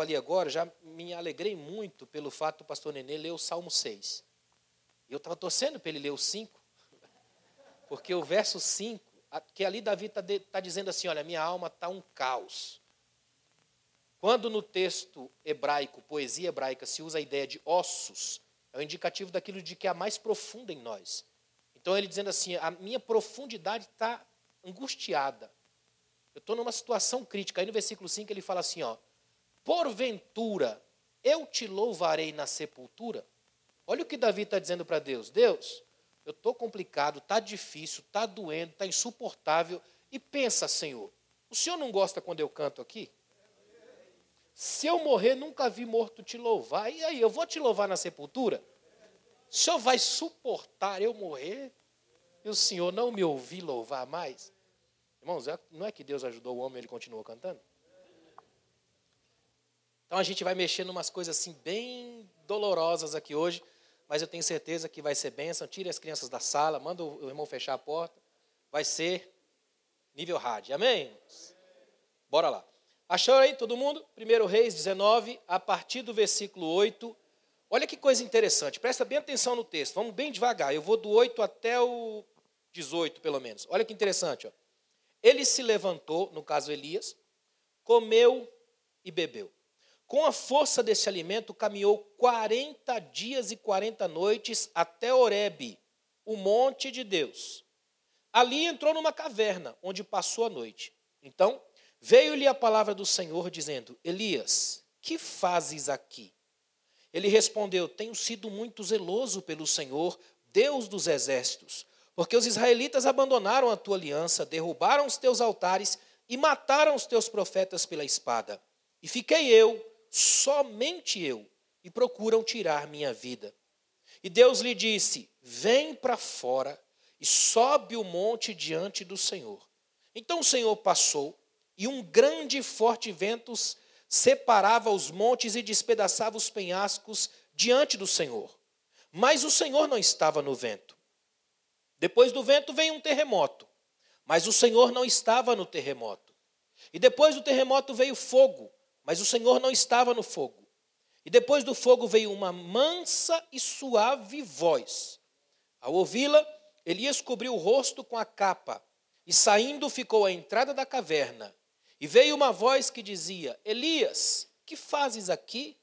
ali agora, já me alegrei muito pelo fato do pastor Nenê ler o Salmo 6. Eu estava torcendo para ele ler o 5, porque o verso 5, que ali Davi está tá dizendo assim: olha, minha alma está um caos. Quando no texto hebraico, poesia hebraica, se usa a ideia de ossos, é um indicativo daquilo de que é mais profunda em nós. Então ele dizendo assim: a minha profundidade está angustiada. Eu estou numa situação crítica. Aí no versículo 5 ele fala assim: ó, porventura eu te louvarei na sepultura. Olha o que Davi está dizendo para Deus: Deus, eu estou complicado, está difícil, está doendo, está insuportável. E pensa, Senhor, o Senhor não gosta quando eu canto aqui? Se eu morrer, nunca vi morto te louvar. E aí, eu vou te louvar na sepultura? O Senhor vai suportar eu morrer e o Senhor não me ouvir louvar mais? Irmãos, é, não é que Deus ajudou o homem e ele continuou cantando? Então a gente vai mexer em umas coisas assim bem dolorosas aqui hoje, mas eu tenho certeza que vai ser bênção. Tire as crianças da sala, manda o irmão fechar a porta. Vai ser nível rádio. Amém? Bora lá. Achou aí todo mundo? 1 Reis 19, a partir do versículo 8. Olha que coisa interessante, presta bem atenção no texto, vamos bem devagar. Eu vou do 8 até o 18, pelo menos. Olha que interessante. Ó. Ele se levantou, no caso Elias, comeu e bebeu. Com a força desse alimento, caminhou 40 dias e 40 noites até Horebe, o monte de Deus. Ali entrou numa caverna, onde passou a noite. Então, veio-lhe a palavra do Senhor, dizendo: Elias, que fazes aqui? Ele respondeu: Tenho sido muito zeloso pelo Senhor, Deus dos exércitos, porque os israelitas abandonaram a tua aliança, derrubaram os teus altares e mataram os teus profetas pela espada. E fiquei eu somente eu, e procuram tirar minha vida. E Deus lhe disse: Vem para fora e sobe o monte diante do Senhor. Então o Senhor passou, e um grande e forte vento separava os montes e despedaçava os penhascos diante do Senhor. Mas o Senhor não estava no vento. Depois do vento veio um terremoto, mas o Senhor não estava no terremoto. E depois do terremoto veio fogo, mas o Senhor não estava no fogo. E depois do fogo veio uma mansa e suave voz. Ao ouvi-la, Elias cobriu o rosto com a capa e, saindo, ficou à entrada da caverna. E veio uma voz que dizia: Elias, que fazes aqui?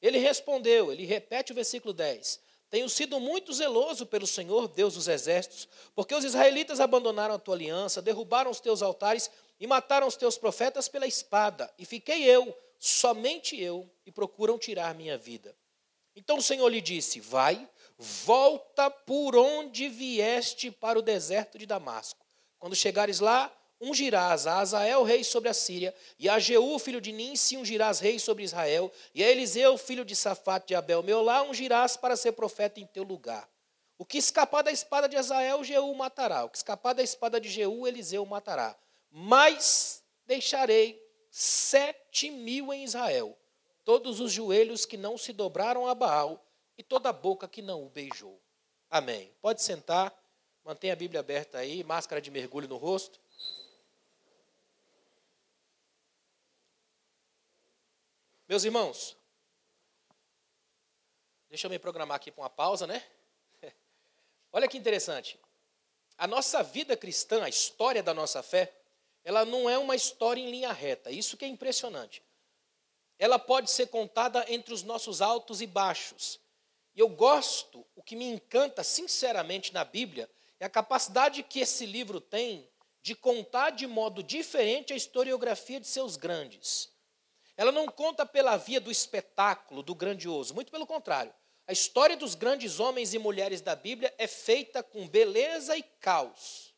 Ele respondeu, ele repete o versículo 10: Tenho sido muito zeloso pelo Senhor, Deus dos exércitos, porque os israelitas abandonaram a tua aliança, derrubaram os teus altares e mataram os teus profetas pela espada, e fiquei eu, somente eu, e procuram tirar minha vida. Então o Senhor lhe disse: Vai, volta por onde vieste para o deserto de Damasco. Quando chegares lá, ungirás a Azael, rei sobre a Síria, e a Jeú, filho de Ninsi, ungirás rei sobre Israel, e a Eliseu, filho de Safate de Abel, meu lá, ungirás para ser profeta em teu lugar. O que escapar da espada de Azael, Jeú matará. O que escapar da espada de Jeú, Eliseu matará mas deixarei sete mil em Israel, todos os joelhos que não se dobraram a Baal e toda a boca que não o beijou. Amém. Pode sentar, mantenha a Bíblia aberta aí, máscara de mergulho no rosto. Meus irmãos, deixa eu me programar aqui para uma pausa, né? Olha que interessante. A nossa vida cristã, a história da nossa fé, ela não é uma história em linha reta. Isso que é impressionante. Ela pode ser contada entre os nossos altos e baixos. E eu gosto, o que me encanta sinceramente na Bíblia, é a capacidade que esse livro tem de contar de modo diferente a historiografia de seus grandes. Ela não conta pela via do espetáculo, do grandioso, muito pelo contrário. A história dos grandes homens e mulheres da Bíblia é feita com beleza e caos.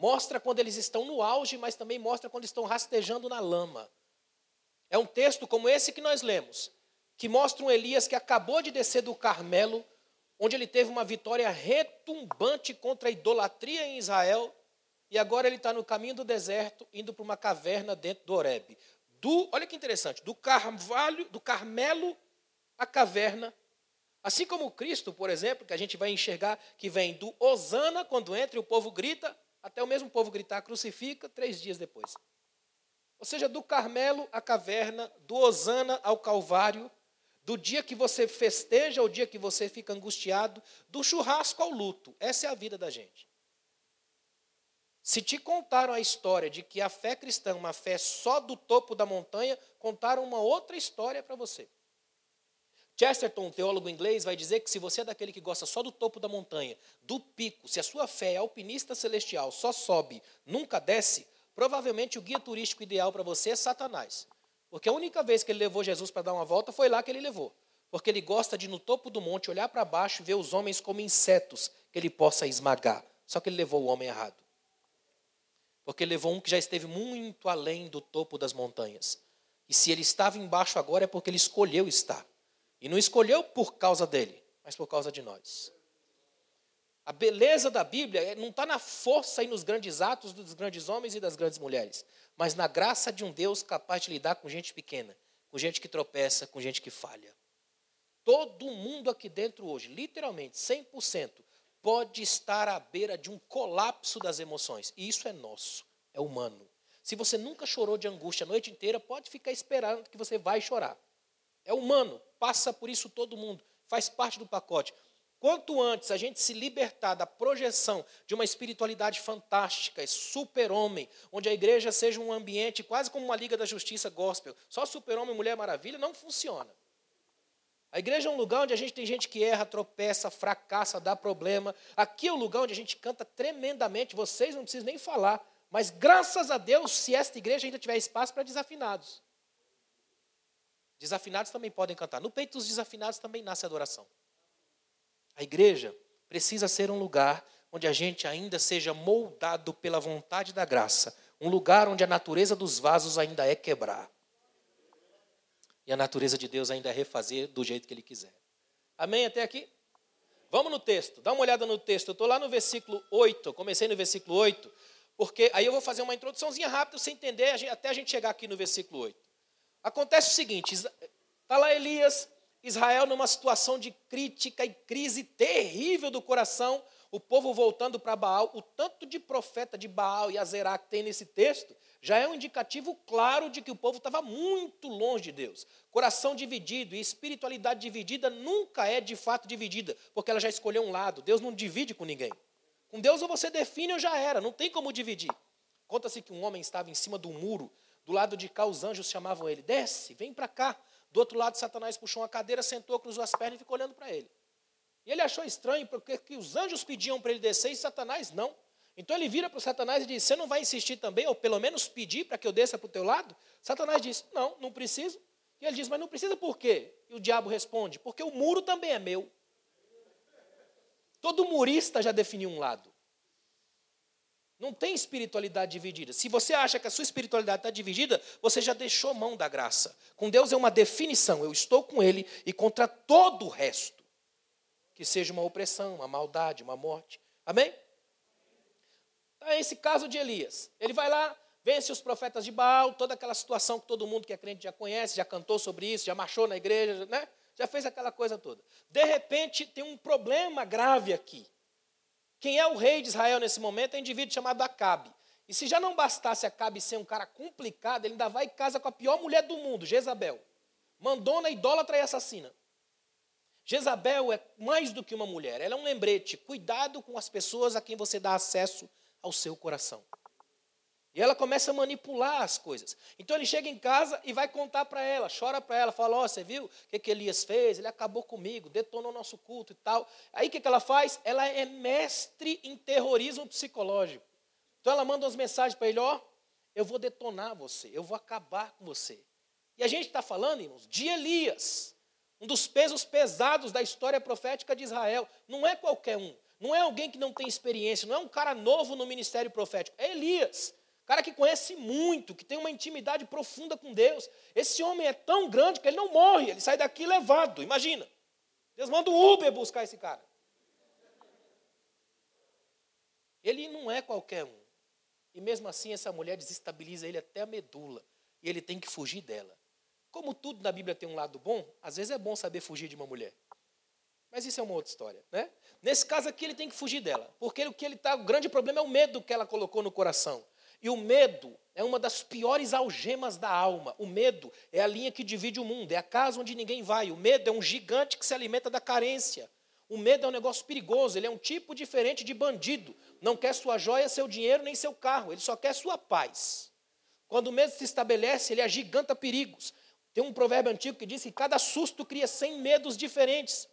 Mostra quando eles estão no auge, mas também mostra quando estão rastejando na lama. É um texto como esse que nós lemos, que mostra um Elias que acabou de descer do Carmelo, onde ele teve uma vitória retumbante contra a idolatria em Israel, e agora ele está no caminho do deserto, indo para uma caverna dentro do Horebe. Do, olha que interessante, do carvalho, do Carmelo à caverna, assim como Cristo, por exemplo, que a gente vai enxergar que vem do Osana quando entra e o povo grita, até o mesmo povo gritar crucifica três dias depois. Ou seja, do Carmelo à caverna, do Osana ao Calvário, do dia que você festeja ao dia que você fica angustiado, do churrasco ao luto. Essa é a vida da gente. Se te contaram a história de que a fé cristã é uma fé só do topo da montanha, contaram uma outra história para você. Chesterton, teólogo inglês, vai dizer que se você é daquele que gosta só do topo da montanha, do pico, se a sua fé é alpinista celestial, só sobe, nunca desce, provavelmente o guia turístico ideal para você é Satanás. Porque a única vez que ele levou Jesus para dar uma volta foi lá que ele levou. Porque ele gosta de, no topo do monte, olhar para baixo e ver os homens como insetos que ele possa esmagar. Só que ele levou o homem errado. Porque ele levou um que já esteve muito além do topo das montanhas. E se ele estava embaixo agora é porque ele escolheu estar. E não escolheu por causa dele, mas por causa de nós. A beleza da Bíblia é, não está na força e nos grandes atos dos grandes homens e das grandes mulheres, mas na graça de um Deus capaz de lidar com gente pequena, com gente que tropeça, com gente que falha. Todo mundo aqui dentro hoje, literalmente, 100%, pode estar à beira de um colapso das emoções. E isso é nosso, é humano. Se você nunca chorou de angústia a noite inteira, pode ficar esperando que você vai chorar. É humano, passa por isso todo mundo, faz parte do pacote. Quanto antes a gente se libertar da projeção de uma espiritualidade fantástica, super-homem, onde a igreja seja um ambiente quase como uma liga da justiça gospel, só super-homem e mulher maravilha, não funciona. A igreja é um lugar onde a gente tem gente que erra, tropeça, fracassa, dá problema. Aqui é o um lugar onde a gente canta tremendamente, vocês não precisam nem falar, mas graças a Deus, se esta igreja ainda tiver espaço para desafinados. Desafinados também podem cantar. No peito dos desafinados também nasce adoração. A igreja precisa ser um lugar onde a gente ainda seja moldado pela vontade da graça, um lugar onde a natureza dos vasos ainda é quebrar. E a natureza de Deus ainda é refazer do jeito que Ele quiser. Amém até aqui? Vamos no texto, dá uma olhada no texto. Eu estou lá no versículo 8, comecei no versículo 8, porque aí eu vou fazer uma introduçãozinha rápida, sem entender, até a gente chegar aqui no versículo 8. Acontece o seguinte: está lá Elias, Israel numa situação de crítica e crise terrível do coração, o povo voltando para Baal, o tanto de profeta de Baal e Azerá que tem nesse texto, já é um indicativo claro de que o povo estava muito longe de Deus. Coração dividido e espiritualidade dividida nunca é de fato dividida, porque ela já escolheu um lado. Deus não divide com ninguém. Com Deus ou você define ou já era, não tem como dividir. Conta-se que um homem estava em cima do muro, do lado de cá os anjos chamavam ele: desce, vem para cá. Do outro lado, Satanás puxou uma cadeira, sentou, cruzou as pernas e ficou olhando para ele. E ele achou estranho, porque que os anjos pediam para ele descer e Satanás não. Então ele vira para Satanás e diz: Você não vai insistir também, ou pelo menos pedir para que eu desça para o teu lado? Satanás diz: Não, não preciso. E ele diz: Mas não precisa por quê? E o diabo responde: Porque o muro também é meu. Todo murista já definiu um lado. Não tem espiritualidade dividida. Se você acha que a sua espiritualidade está dividida, você já deixou mão da graça. Com Deus é uma definição. Eu estou com Ele e contra todo o resto. Que seja uma opressão, uma maldade, uma morte. Amém? É esse caso de Elias. Ele vai lá, vence os profetas de Baal, toda aquela situação que todo mundo que é crente já conhece, já cantou sobre isso, já marchou na igreja, né? já fez aquela coisa toda. De repente, tem um problema grave aqui. Quem é o rei de Israel nesse momento é um indivíduo chamado Acabe. E se já não bastasse Acabe ser um cara complicado, ele ainda vai e casa com a pior mulher do mundo, Jezabel. Mandona, idólatra e assassina. Jezabel é mais do que uma mulher, ela é um lembrete. Cuidado com as pessoas a quem você dá acesso ao seu coração. E ela começa a manipular as coisas. Então ele chega em casa e vai contar para ela, chora para ela, fala: Ó, oh, você viu o que, que Elias fez? Ele acabou comigo, detonou nosso culto e tal. Aí o que, que ela faz? Ela é mestre em terrorismo psicológico. Então ela manda umas mensagens para ele: Ó, oh, eu vou detonar você, eu vou acabar com você. E a gente está falando, irmãos, de Elias, um dos pesos pesados da história profética de Israel. Não é qualquer um, não é alguém que não tem experiência, não é um cara novo no ministério profético, é Elias. Cara que conhece muito, que tem uma intimidade profunda com Deus. Esse homem é tão grande que ele não morre, ele sai daqui levado. Imagina. Deus manda o Uber buscar esse cara. Ele não é qualquer um. E mesmo assim, essa mulher desestabiliza ele até a medula. E ele tem que fugir dela. Como tudo na Bíblia tem um lado bom, às vezes é bom saber fugir de uma mulher. Mas isso é uma outra história, né? Nesse caso aqui, ele tem que fugir dela. Porque o que ele tá, o grande problema é o medo que ela colocou no coração. E o medo é uma das piores algemas da alma. O medo é a linha que divide o mundo, é a casa onde ninguém vai. O medo é um gigante que se alimenta da carência. O medo é um negócio perigoso, ele é um tipo diferente de bandido. Não quer sua joia, seu dinheiro, nem seu carro, ele só quer sua paz. Quando o medo se estabelece, ele agiganta perigos. Tem um provérbio antigo que diz que cada susto cria cem medos diferentes.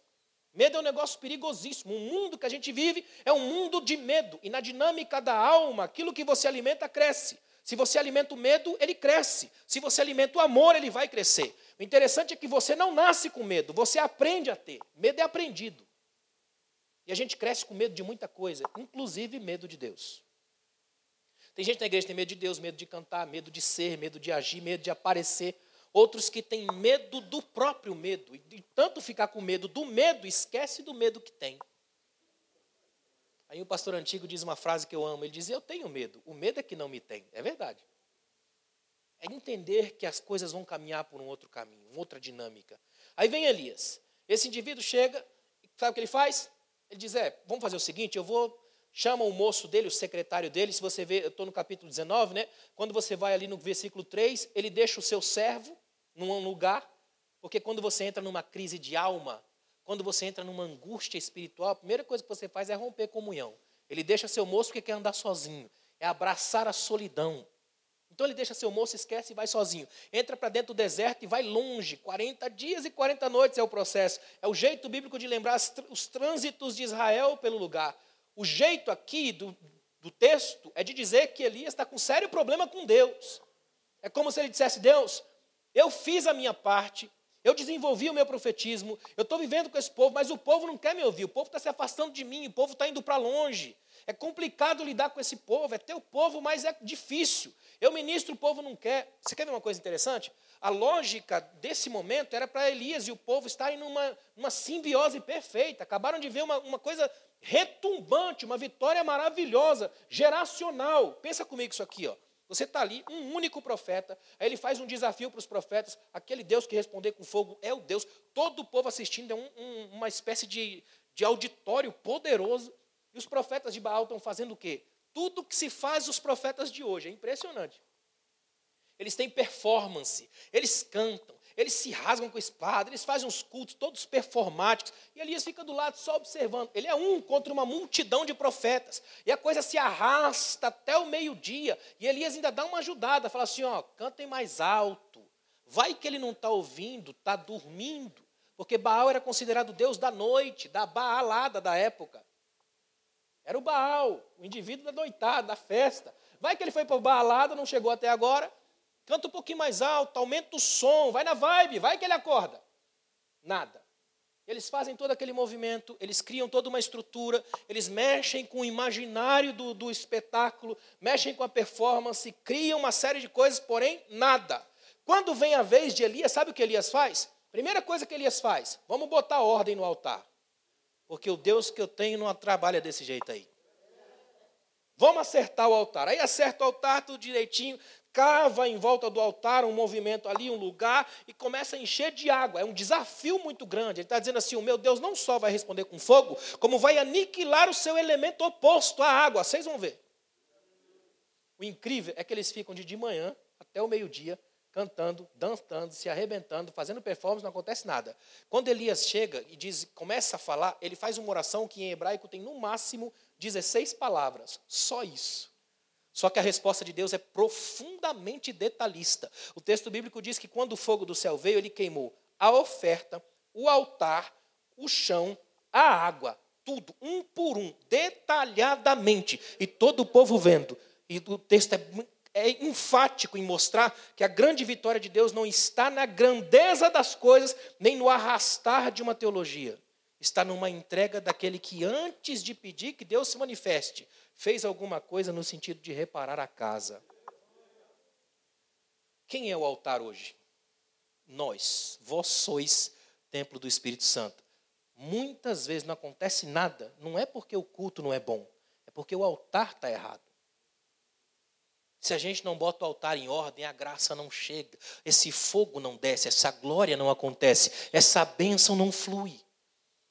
Medo é um negócio perigosíssimo. O mundo que a gente vive é um mundo de medo. E na dinâmica da alma, aquilo que você alimenta cresce. Se você alimenta o medo, ele cresce. Se você alimenta o amor, ele vai crescer. O interessante é que você não nasce com medo, você aprende a ter. Medo é aprendido. E a gente cresce com medo de muita coisa, inclusive medo de Deus. Tem gente na igreja que tem medo de Deus, medo de cantar, medo de ser, medo de agir, medo de aparecer outros que têm medo do próprio medo. E tanto ficar com medo do medo, esquece do medo que tem. Aí o pastor antigo diz uma frase que eu amo. Ele diz: Eu tenho medo. O medo é que não me tem. É verdade. É entender que as coisas vão caminhar por um outro caminho, uma outra dinâmica. Aí vem Elias. Esse indivíduo chega, sabe o que ele faz? Ele diz: É, vamos fazer o seguinte: eu vou chama o moço dele, o secretário dele, se você vê, eu estou no capítulo 19, né? Quando você vai ali no versículo 3, ele deixa o seu servo num lugar, porque quando você entra numa crise de alma, quando você entra numa angústia espiritual, a primeira coisa que você faz é romper comunhão. Ele deixa seu moço porque quer andar sozinho, é abraçar a solidão. Então ele deixa seu moço, esquece e vai sozinho. Entra para dentro do deserto e vai longe. 40 dias e 40 noites é o processo. É o jeito bíblico de lembrar os trânsitos de Israel pelo lugar. O jeito aqui do, do texto é de dizer que Elias está com sério problema com Deus. É como se ele dissesse: Deus, eu fiz a minha parte, eu desenvolvi o meu profetismo, eu estou vivendo com esse povo, mas o povo não quer me ouvir, o povo está se afastando de mim, o povo está indo para longe. É complicado lidar com esse povo, é teu povo, mas é difícil. Eu ministro, o povo não quer. Você quer ver uma coisa interessante? A lógica desse momento era para Elias e o povo estarem numa, numa simbiose perfeita. Acabaram de ver uma, uma coisa retumbante, uma vitória maravilhosa, geracional. Pensa comigo isso aqui, ó. Você está ali, um único profeta, aí ele faz um desafio para os profetas, aquele Deus que responder com fogo é o Deus, todo o povo assistindo, é um, um, uma espécie de, de auditório poderoso, e os profetas de Baal estão fazendo o quê? Tudo que se faz os profetas de hoje, é impressionante. Eles têm performance, eles cantam, eles se rasgam com espada, eles fazem uns cultos todos performáticos, e Elias fica do lado só observando. Ele é um contra uma multidão de profetas, e a coisa se arrasta até o meio-dia, e Elias ainda dá uma ajudada, fala assim: ó, cantem mais alto. Vai que ele não está ouvindo, está dormindo, porque Baal era considerado Deus da noite, da baalada da época. Era o Baal, o indivíduo da noitada, da festa. Vai que ele foi para a baalada, não chegou até agora, Canta um pouquinho mais alto, aumenta o som, vai na vibe, vai que ele acorda. Nada. Eles fazem todo aquele movimento, eles criam toda uma estrutura, eles mexem com o imaginário do, do espetáculo, mexem com a performance, criam uma série de coisas, porém, nada. Quando vem a vez de Elias, sabe o que Elias faz? Primeira coisa que Elias faz, vamos botar ordem no altar. Porque o Deus que eu tenho não trabalha desse jeito aí. Vamos acertar o altar. Aí acerta o altar tudo direitinho, cava em volta do altar um movimento ali, um lugar, e começa a encher de água. É um desafio muito grande. Ele está dizendo assim: o meu Deus não só vai responder com fogo, como vai aniquilar o seu elemento oposto, a água. Vocês vão ver. O incrível é que eles ficam de, de manhã até o meio-dia cantando, dançando, se arrebentando, fazendo performance, não acontece nada. Quando Elias chega e diz, começa a falar, ele faz uma oração que em hebraico tem no máximo 16 palavras, só isso. Só que a resposta de Deus é profundamente detalhista. O texto bíblico diz que quando o fogo do céu veio, ele queimou a oferta, o altar, o chão, a água, tudo, um por um, detalhadamente. E todo o povo vendo. E o texto é, é enfático em mostrar que a grande vitória de Deus não está na grandeza das coisas, nem no arrastar de uma teologia. Está numa entrega daquele que, antes de pedir que Deus se manifeste, fez alguma coisa no sentido de reparar a casa. Quem é o altar hoje? Nós. Vós sois templo do Espírito Santo. Muitas vezes não acontece nada, não é porque o culto não é bom, é porque o altar está errado. Se a gente não bota o altar em ordem, a graça não chega, esse fogo não desce, essa glória não acontece, essa bênção não flui.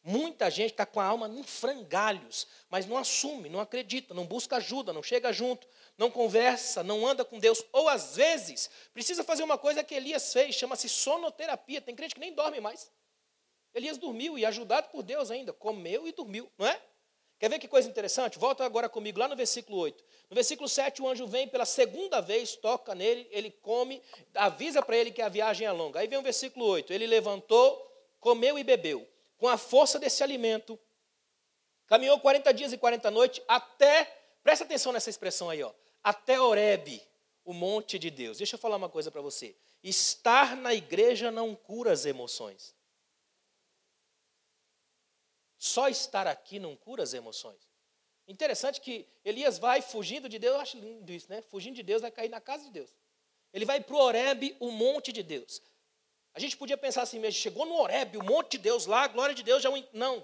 Muita gente está com a alma em frangalhos, mas não assume, não acredita, não busca ajuda, não chega junto. não conversa, não anda com Deus, ou às vezes precisa fazer uma coisa que Elias fez, chama-se sonoterapia. Tem crente que nem dorme mais. Elias dormiu e, ajudado por Deus ainda, comeu e dormiu, não é? Quer ver que coisa interessante? Volta agora comigo lá no versículo 8. No versículo 7, o anjo vem pela segunda vez, toca nele, ele come, avisa para ele que a viagem é longa. Aí vem o versículo 8. Ele levantou, comeu e bebeu. Com a força desse alimento, caminhou 40 dias e 40 noites até, presta atenção nessa expressão aí, ó, até Oreb, o monte de Deus. Deixa eu falar uma coisa para você. Estar na igreja não cura as emoções. Só estar aqui não cura as emoções. Interessante que Elias vai fugindo de Deus, eu acho lindo isso, né? Fugindo de Deus, vai cair na casa de Deus. Ele vai para o Oreb, o monte de Deus. A gente podia pensar assim mesmo, chegou no Oreb, o monte de Deus lá, a glória de Deus já é. Não.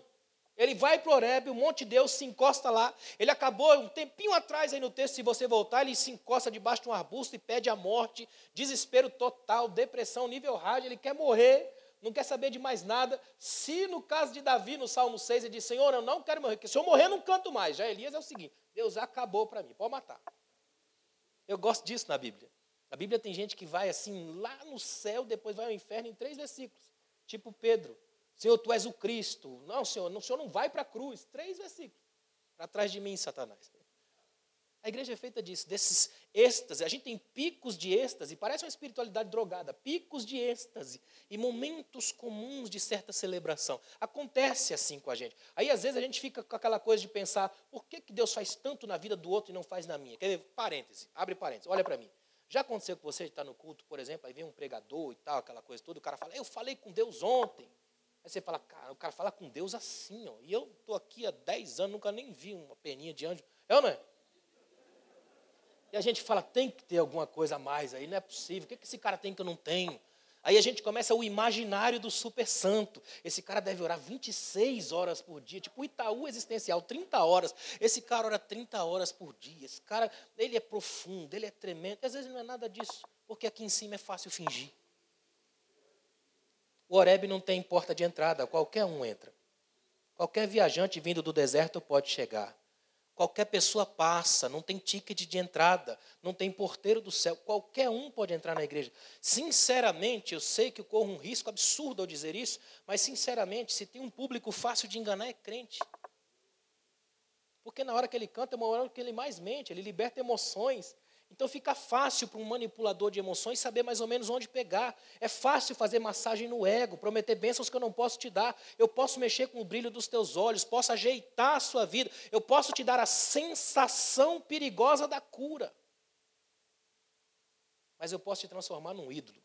Ele vai para o Oreb, o monte de Deus se encosta lá. Ele acabou um tempinho atrás aí no texto, se você voltar, ele se encosta debaixo de um arbusto e pede a morte, desespero total, depressão, nível rádio, ele quer morrer não quer saber de mais nada. Se no caso de Davi, no Salmo 6, ele diz: Senhor, eu não quero morrer, porque se eu morrer, não canto mais. Já Elias é o seguinte: Deus acabou para mim, pode matar. Eu gosto disso na Bíblia. Na Bíblia tem gente que vai assim, lá no céu, depois vai ao inferno em três versículos. Tipo Pedro: Senhor, tu és o Cristo. Não, Senhor, não, o Senhor não vai para a cruz. Três versículos. Para trás de mim, Satanás. A igreja é feita disso, desses êxtase. A gente tem picos de êxtase, parece uma espiritualidade drogada, picos de êxtase e momentos comuns de certa celebração. Acontece assim com a gente. Aí às vezes a gente fica com aquela coisa de pensar, por que, que Deus faz tanto na vida do outro e não faz na minha? Quer ver? Parêntese, abre parêntese, olha para mim. Já aconteceu com você estar no culto, por exemplo, aí vem um pregador e tal, aquela coisa toda, o cara fala, eu falei com Deus ontem. Aí você fala, cara, o cara fala com Deus assim, ó, e eu estou aqui há 10 anos, nunca nem vi uma peninha de anjo. É ou não é? E a gente fala, tem que ter alguma coisa a mais aí, não é possível. O que esse cara tem que eu não tenho? Aí a gente começa o imaginário do super santo. Esse cara deve orar 26 horas por dia, tipo o Itaú existencial, 30 horas. Esse cara ora 30 horas por dia. Esse cara, ele é profundo, ele é tremendo. Às vezes não é nada disso, porque aqui em cima é fácil fingir. O Oreb não tem porta de entrada, qualquer um entra. Qualquer viajante vindo do deserto pode chegar. Qualquer pessoa passa, não tem ticket de entrada, não tem porteiro do céu, qualquer um pode entrar na igreja. Sinceramente, eu sei que eu corro um risco absurdo ao dizer isso, mas sinceramente, se tem um público fácil de enganar, é crente. Porque na hora que ele canta, é uma hora que ele mais mente, ele liberta emoções, então fica fácil para um manipulador de emoções saber mais ou menos onde pegar. É fácil fazer massagem no ego, prometer bênçãos que eu não posso te dar. Eu posso mexer com o brilho dos teus olhos, posso ajeitar a sua vida, eu posso te dar a sensação perigosa da cura. Mas eu posso te transformar num ídolo.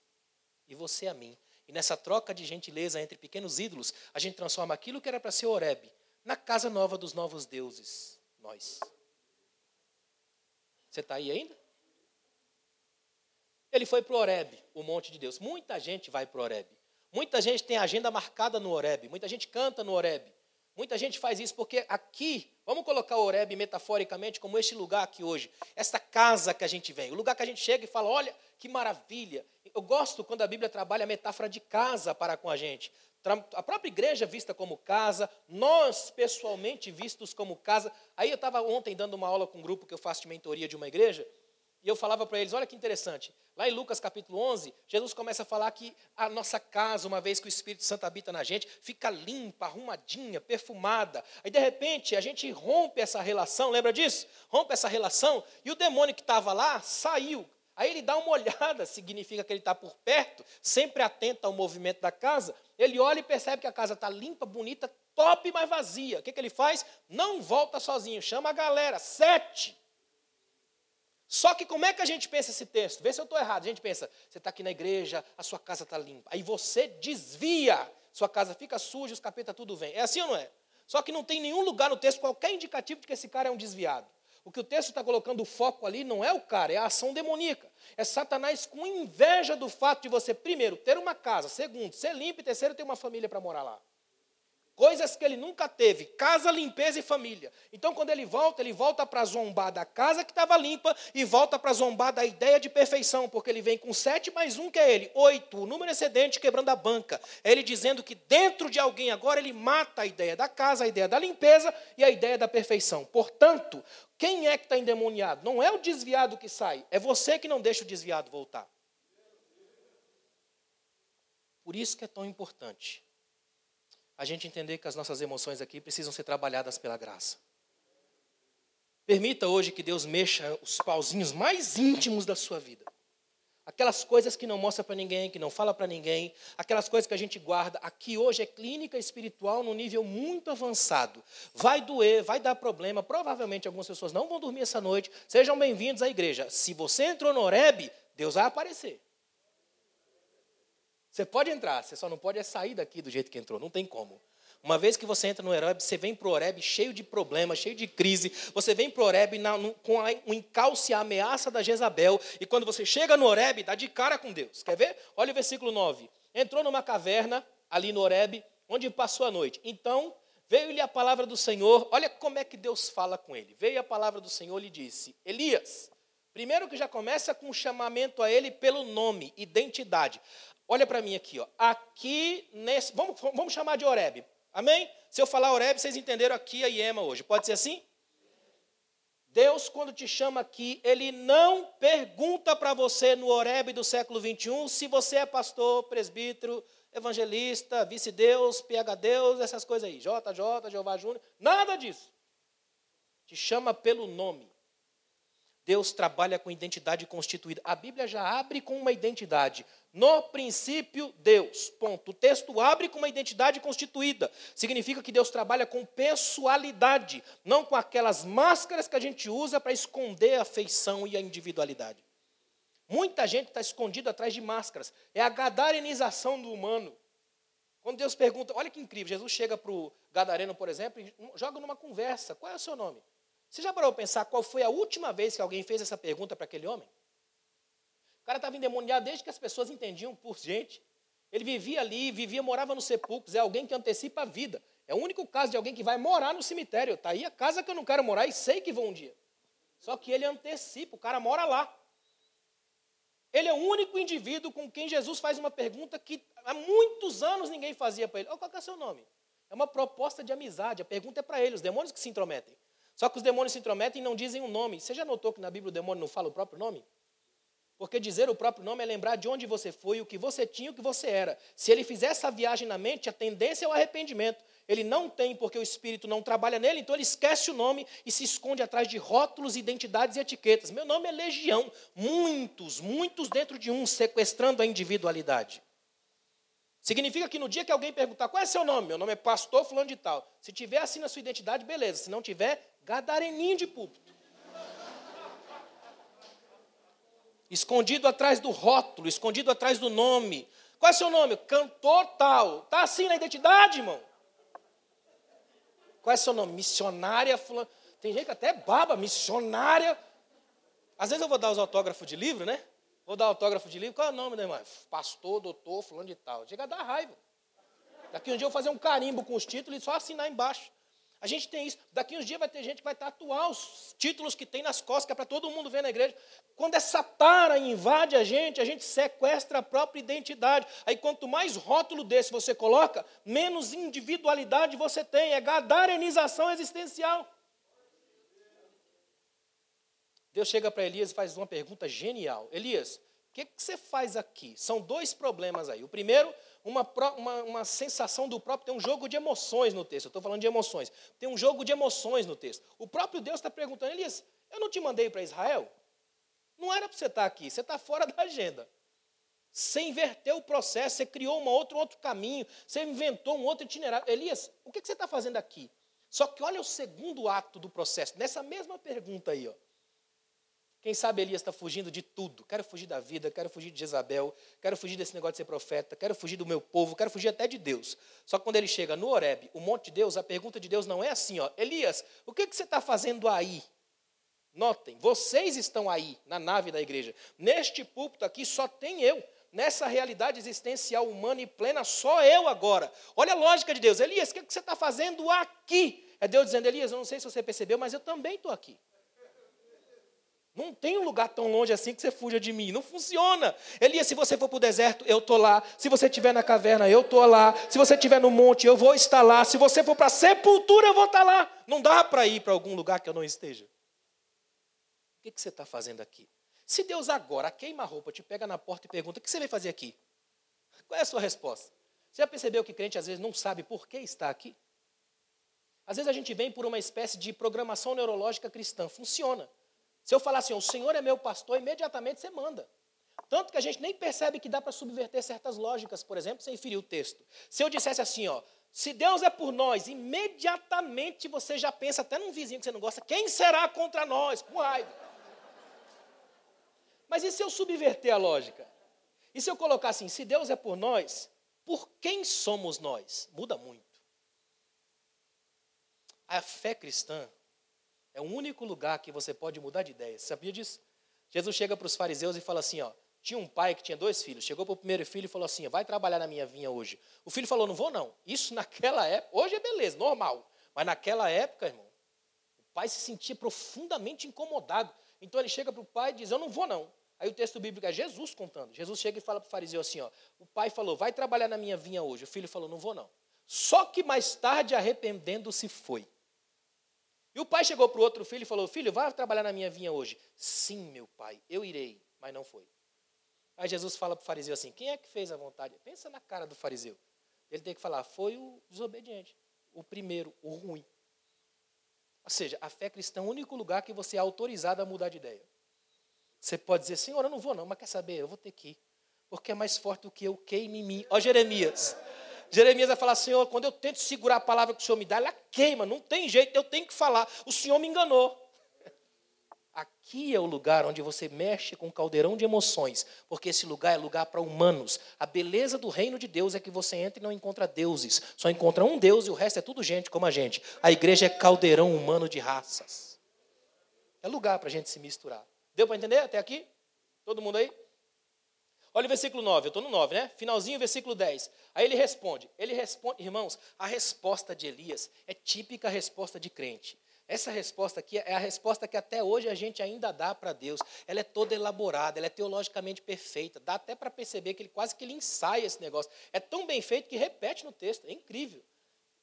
E você a mim. E nessa troca de gentileza entre pequenos ídolos, a gente transforma aquilo que era para ser Oreb na casa nova dos novos deuses, nós. Você está aí ainda? Ele foi para o Oreb, o monte de Deus. Muita gente vai para o Oreb. Muita gente tem agenda marcada no Oreb. Muita gente canta no Oreb. Muita gente faz isso porque aqui, vamos colocar o Oreb metaforicamente como este lugar aqui hoje, esta casa que a gente vem, o lugar que a gente chega e fala: olha que maravilha. Eu gosto quando a Bíblia trabalha a metáfora de casa para com a gente. A própria igreja vista como casa, nós pessoalmente vistos como casa. Aí eu estava ontem dando uma aula com um grupo que eu faço de mentoria de uma igreja, eu falava para eles: olha que interessante. Lá em Lucas capítulo 11, Jesus começa a falar que a nossa casa, uma vez que o Espírito Santo habita na gente, fica limpa, arrumadinha, perfumada. Aí de repente a gente rompe essa relação, lembra disso? Rompe essa relação e o demônio que estava lá saiu. Aí ele dá uma olhada, significa que ele está por perto, sempre atento ao movimento da casa. Ele olha e percebe que a casa está limpa, bonita, top, mas vazia. O que, que ele faz? Não volta sozinho, chama a galera, sete. Só que como é que a gente pensa esse texto? Vê se eu estou errado. A gente pensa, você está aqui na igreja, a sua casa está limpa. Aí você desvia, sua casa fica suja, os capeta tudo vem. É assim ou não é? Só que não tem nenhum lugar no texto qualquer indicativo de que esse cara é um desviado. O que o texto está colocando o foco ali não é o cara, é a ação demoníaca. É Satanás com inveja do fato de você, primeiro, ter uma casa, segundo, ser limpo e terceiro, ter uma família para morar lá. Coisas que ele nunca teve: casa, limpeza e família. Então, quando ele volta, ele volta para zombar da casa que estava limpa e volta para zombar da ideia de perfeição, porque ele vem com sete mais um que é ele, oito, o número excedente quebrando a banca. É ele dizendo que dentro de alguém agora ele mata a ideia da casa, a ideia da limpeza e a ideia da perfeição. Portanto, quem é que está endemoniado? Não é o desviado que sai, é você que não deixa o desviado voltar. Por isso que é tão importante a gente entender que as nossas emoções aqui precisam ser trabalhadas pela graça. Permita hoje que Deus mexa os pauzinhos mais íntimos da sua vida. Aquelas coisas que não mostra para ninguém, que não fala para ninguém, aquelas coisas que a gente guarda. Aqui hoje é clínica espiritual num nível muito avançado. Vai doer, vai dar problema. Provavelmente algumas pessoas não vão dormir essa noite. Sejam bem-vindos à igreja. Se você entrou no Oreb, Deus vai aparecer. Você pode entrar, você só não pode é sair daqui do jeito que entrou, não tem como. Uma vez que você entra no Oreb, você vem para o Oreb cheio de problemas, cheio de crise. Você vem para o Oreb na, no, com a, um encalce, a ameaça da Jezabel. E quando você chega no Oreb, dá de cara com Deus. Quer ver? Olha o versículo 9. Entrou numa caverna, ali no Oreb, onde passou a noite. Então, veio-lhe a palavra do Senhor. Olha como é que Deus fala com ele. Veio a palavra do Senhor e lhe disse, Elias... Primeiro que já começa com o chamamento a ele pelo nome, identidade. Olha para mim aqui, ó. Aqui nesse, vamos, vamos chamar de Oreb. Amém? Se eu falar Oreb, vocês entenderam aqui a Iema hoje. Pode ser assim? Deus, quando te chama aqui, Ele não pergunta para você no Oreb do século 21 se você é pastor, presbítero, evangelista, vice-deus, PH-deus, essas coisas aí. JJ, Jeová Júnior. Nada disso. Te chama pelo nome. Deus trabalha com identidade constituída. A Bíblia já abre com uma identidade. No princípio, Deus. Ponto. O texto abre com uma identidade constituída. Significa que Deus trabalha com pessoalidade, não com aquelas máscaras que a gente usa para esconder a feição e a individualidade. Muita gente está escondida atrás de máscaras. É a gadarenização do humano. Quando Deus pergunta, olha que incrível, Jesus chega para o gadareno, por exemplo, e joga numa conversa: qual é o seu nome? Você já parou para pensar qual foi a última vez que alguém fez essa pergunta para aquele homem? O cara estava endemoniado desde que as pessoas entendiam por gente. Ele vivia ali, vivia, morava nos sepulcros. É alguém que antecipa a vida. É o único caso de alguém que vai morar no cemitério. Está aí a casa que eu não quero morar e sei que vou um dia. Só que ele antecipa, o cara mora lá. Ele é o único indivíduo com quem Jesus faz uma pergunta que há muitos anos ninguém fazia para ele. Oh, qual é o seu nome? É uma proposta de amizade. A pergunta é para ele, os demônios que se intrometem. Só que os demônios se intrometem e não dizem o um nome. Você já notou que na Bíblia o demônio não fala o próprio nome? Porque dizer o próprio nome é lembrar de onde você foi, o que você tinha, o que você era. Se ele fizer essa viagem na mente, a tendência é o arrependimento. Ele não tem, porque o Espírito não trabalha nele, então ele esquece o nome e se esconde atrás de rótulos, identidades e etiquetas. Meu nome é Legião. Muitos, muitos dentro de um, sequestrando a individualidade. Significa que no dia que alguém perguntar qual é seu nome, meu nome é pastor fulano de tal. Se tiver assim na sua identidade, beleza. Se não tiver, Gadareninho de púlpito. Escondido atrás do rótulo, escondido atrás do nome. Qual é seu nome? Cantor tal. Está assim na identidade, irmão? Qual é seu nome? Missionária fulano. Tem gente que até baba, missionária. Às vezes eu vou dar os autógrafos de livro, né? Vou dar autógrafo de livro. Qual é o nome, né, irmão? Pastor, doutor, fulano de tal. Chega a dar raiva. Daqui um dia eu vou fazer um carimbo com os títulos e só assinar embaixo. A gente tem isso. Daqui uns dias vai ter gente que vai tatuar os títulos que tem nas costas, que é para todo mundo ver na igreja. Quando essa tara invade a gente, a gente sequestra a própria identidade. Aí quanto mais rótulo desse você coloca, menos individualidade você tem. É gadarenização existencial. Deus chega para Elias e faz uma pergunta genial. Elias, o que, que você faz aqui? São dois problemas aí. O primeiro uma, uma, uma sensação do próprio, tem um jogo de emoções no texto. Eu estou falando de emoções. Tem um jogo de emoções no texto. O próprio Deus está perguntando, Elias, eu não te mandei para Israel? Não era para você estar tá aqui, você está fora da agenda. Você inverteu o processo, você criou um outro, outro caminho, você inventou um outro itinerário. Elias, o que, que você está fazendo aqui? Só que olha o segundo ato do processo, nessa mesma pergunta aí. Ó. Quem sabe Elias está fugindo de tudo. Quero fugir da vida, quero fugir de Jezabel, quero fugir desse negócio de ser profeta, quero fugir do meu povo, quero fugir até de Deus. Só que quando ele chega no Horeb, o monte de Deus, a pergunta de Deus não é assim, ó, Elias, o que, que você está fazendo aí? Notem, vocês estão aí na nave da igreja. Neste púlpito aqui só tem eu. nessa realidade existencial humana e plena, só eu agora. Olha a lógica de Deus. Elias, o que você está fazendo aqui? É Deus dizendo, Elias, eu não sei se você percebeu, mas eu também estou aqui. Não tem um lugar tão longe assim que você fuja de mim. Não funciona. Elias, se você for para o deserto, eu estou lá. Se você estiver na caverna, eu estou lá. Se você estiver no monte, eu vou estar lá. Se você for para a sepultura, eu vou estar lá. Não dá para ir para algum lugar que eu não esteja. O que, que você está fazendo aqui? Se Deus agora queima a roupa, te pega na porta e pergunta: o que você veio fazer aqui? Qual é a sua resposta? Você já percebeu que crente às vezes não sabe por que está aqui? Às vezes a gente vem por uma espécie de programação neurológica cristã. Funciona. Se eu falar assim, o Senhor é meu pastor, imediatamente você manda. Tanto que a gente nem percebe que dá para subverter certas lógicas, por exemplo, sem ferir o texto. Se eu dissesse assim, ó, se Deus é por nós, imediatamente você já pensa até num vizinho que você não gosta, quem será contra nós? Com raiva. Mas e se eu subverter a lógica? E se eu colocar assim, se Deus é por nós, por quem somos nós? Muda muito. A fé cristã é o único lugar que você pode mudar de ideia. Você sabia disso? Jesus chega para os fariseus e fala assim: ó, tinha um pai que tinha dois filhos. Chegou para o primeiro filho e falou assim: vai trabalhar na minha vinha hoje. O filho falou: não vou não. Isso naquela época, hoje é beleza, normal. Mas naquela época, irmão, o pai se sentia profundamente incomodado. Então ele chega para o pai e diz: eu não vou não. Aí o texto bíblico é Jesus contando. Jesus chega e fala para o fariseu assim: ó, o pai falou: vai trabalhar na minha vinha hoje. O filho falou: não vou não. Só que mais tarde, arrependendo-se, foi. E o pai chegou para o outro filho e falou: Filho, vai trabalhar na minha vinha hoje. Sim, meu pai, eu irei, mas não foi. Aí Jesus fala para o fariseu assim: Quem é que fez a vontade? Pensa na cara do fariseu. Ele tem que falar: Foi o desobediente, o primeiro, o ruim. Ou seja, a fé cristã é o único lugar que você é autorizado a mudar de ideia. Você pode dizer: Senhor, eu não vou não, mas quer saber? Eu vou ter que ir. Porque é mais forte do que eu, queime em mim. Ó Jeremias. Jeremias vai falar, Senhor, quando eu tento segurar a palavra que o Senhor me dá, ela queima, não tem jeito, eu tenho que falar. O Senhor me enganou. Aqui é o lugar onde você mexe com um caldeirão de emoções, porque esse lugar é lugar para humanos. A beleza do reino de Deus é que você entra e não encontra deuses, só encontra um Deus e o resto é tudo gente como a gente. A igreja é caldeirão humano de raças. É lugar para a gente se misturar. Deu para entender até aqui? Todo mundo aí? Olha o versículo 9, eu estou no 9, né? Finalzinho, versículo 10. Aí ele responde. Ele responde, irmãos, a resposta de Elias é típica resposta de crente. Essa resposta aqui é a resposta que até hoje a gente ainda dá para Deus. Ela é toda elaborada, ela é teologicamente perfeita. Dá até para perceber que ele quase que ele ensaia esse negócio. É tão bem feito que repete no texto. É incrível.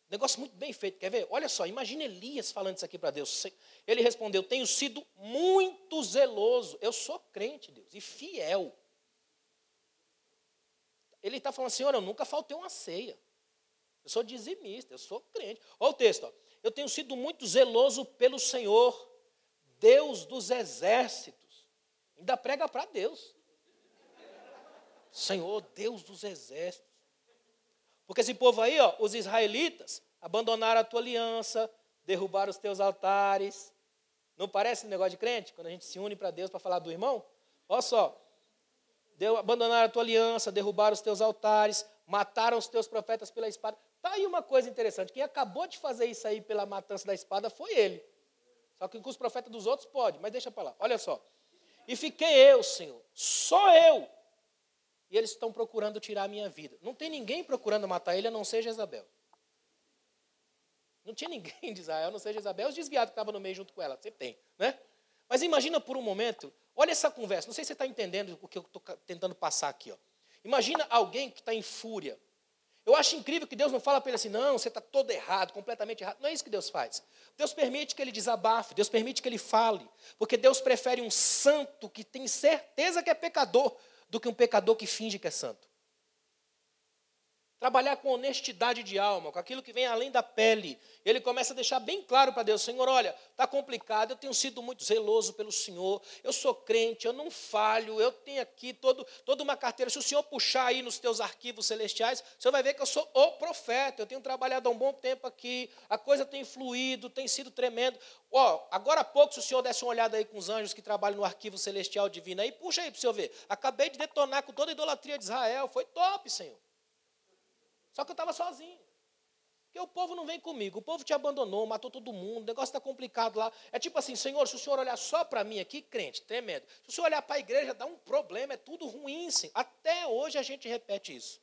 Negócio muito bem feito. Quer ver? Olha só, imagina Elias falando isso aqui para Deus. Ele respondeu: Tenho sido muito zeloso. Eu sou crente, Deus, e fiel. Ele está falando, Senhor, eu nunca faltei uma ceia. Eu sou dizimista, eu sou crente. Olha o texto. Ó. Eu tenho sido muito zeloso pelo Senhor, Deus dos exércitos. Ainda prega para Deus. Senhor, Deus dos exércitos. Porque esse povo aí, ó, os israelitas, abandonaram a tua aliança, derrubaram os teus altares. Não parece um negócio de crente? Quando a gente se une para Deus para falar do irmão? Olha só, abandonaram a tua aliança, derrubaram os teus altares, mataram os teus profetas pela espada. Está aí uma coisa interessante: quem acabou de fazer isso aí pela matança da espada foi ele. Só que com os profetas dos outros pode, mas deixa para lá. Olha só. E fiquei eu, Senhor, só eu. E eles estão procurando tirar a minha vida. Não tem ninguém procurando matar ele a não ser Jezabel. Não tinha ninguém de Israel, a não ser Jezabel. Os desviados que estavam no meio junto com ela, sempre tem. Né? Mas imagina por um momento Olha essa conversa, não sei se você está entendendo o que eu estou tentando passar aqui. Ó. Imagina alguém que está em fúria. Eu acho incrível que Deus não fala para ele assim, não, você está todo errado, completamente errado. Não é isso que Deus faz. Deus permite que ele desabafe, Deus permite que ele fale, porque Deus prefere um santo que tem certeza que é pecador do que um pecador que finge que é santo. Trabalhar com honestidade de alma, com aquilo que vem além da pele. Ele começa a deixar bem claro para Deus: Senhor, olha, está complicado, eu tenho sido muito zeloso pelo Senhor, eu sou crente, eu não falho, eu tenho aqui todo, toda uma carteira. Se o Senhor puxar aí nos teus arquivos celestiais, o Senhor vai ver que eu sou o profeta, eu tenho trabalhado há um bom tempo aqui, a coisa tem fluído, tem sido tremendo. Ó, agora há pouco, se o Senhor desse uma olhada aí com os anjos que trabalham no arquivo celestial divino aí, puxa aí para o Senhor ver. Acabei de detonar com toda a idolatria de Israel, foi top, Senhor. Só que eu estava sozinho. Porque o povo não vem comigo, o povo te abandonou, matou todo mundo, o negócio está complicado lá. É tipo assim, Senhor, se o Senhor olhar só para mim aqui, crente, tremendo. Se o Senhor olhar para a igreja, dá um problema, é tudo ruim, sim. Até hoje a gente repete isso.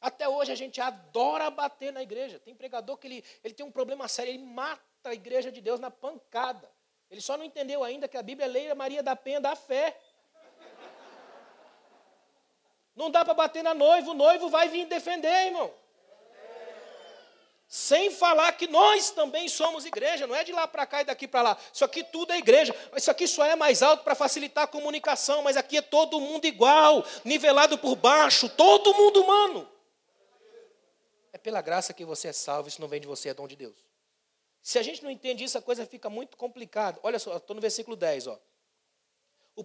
Até hoje a gente adora bater na igreja. Tem pregador que ele, ele tem um problema sério, ele mata a igreja de Deus na pancada. Ele só não entendeu ainda que a Bíblia é Leia Maria da Penha da fé. Não dá para bater na noiva, o noivo vai vir defender, irmão. Sem falar que nós também somos igreja, não é de lá para cá e daqui para lá. Isso aqui tudo é igreja. Isso aqui só é mais alto para facilitar a comunicação, mas aqui é todo mundo igual, nivelado por baixo, todo mundo humano. É pela graça que você é salvo, isso não vem de você, é dom de Deus. Se a gente não entende isso, a coisa fica muito complicada. Olha só, estou no versículo 10. Ó.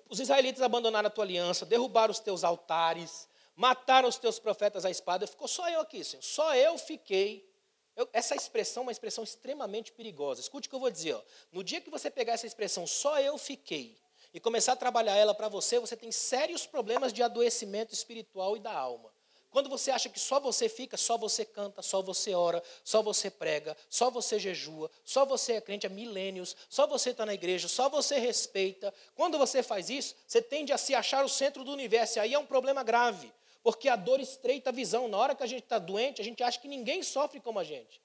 Os israelitas abandonaram a tua aliança, derrubaram os teus altares, mataram os teus profetas à espada. Ficou só eu aqui, Senhor. Só eu fiquei eu, essa expressão é uma expressão extremamente perigosa. Escute o que eu vou dizer. Ó. No dia que você pegar essa expressão, só eu fiquei, e começar a trabalhar ela para você, você tem sérios problemas de adoecimento espiritual e da alma. Quando você acha que só você fica, só você canta, só você ora, só você prega, só você jejua, só você é crente há milênios, só você está na igreja, só você respeita. Quando você faz isso, você tende a se achar o centro do universo, e aí é um problema grave. Porque a dor estreita a visão. Na hora que a gente está doente, a gente acha que ninguém sofre como a gente.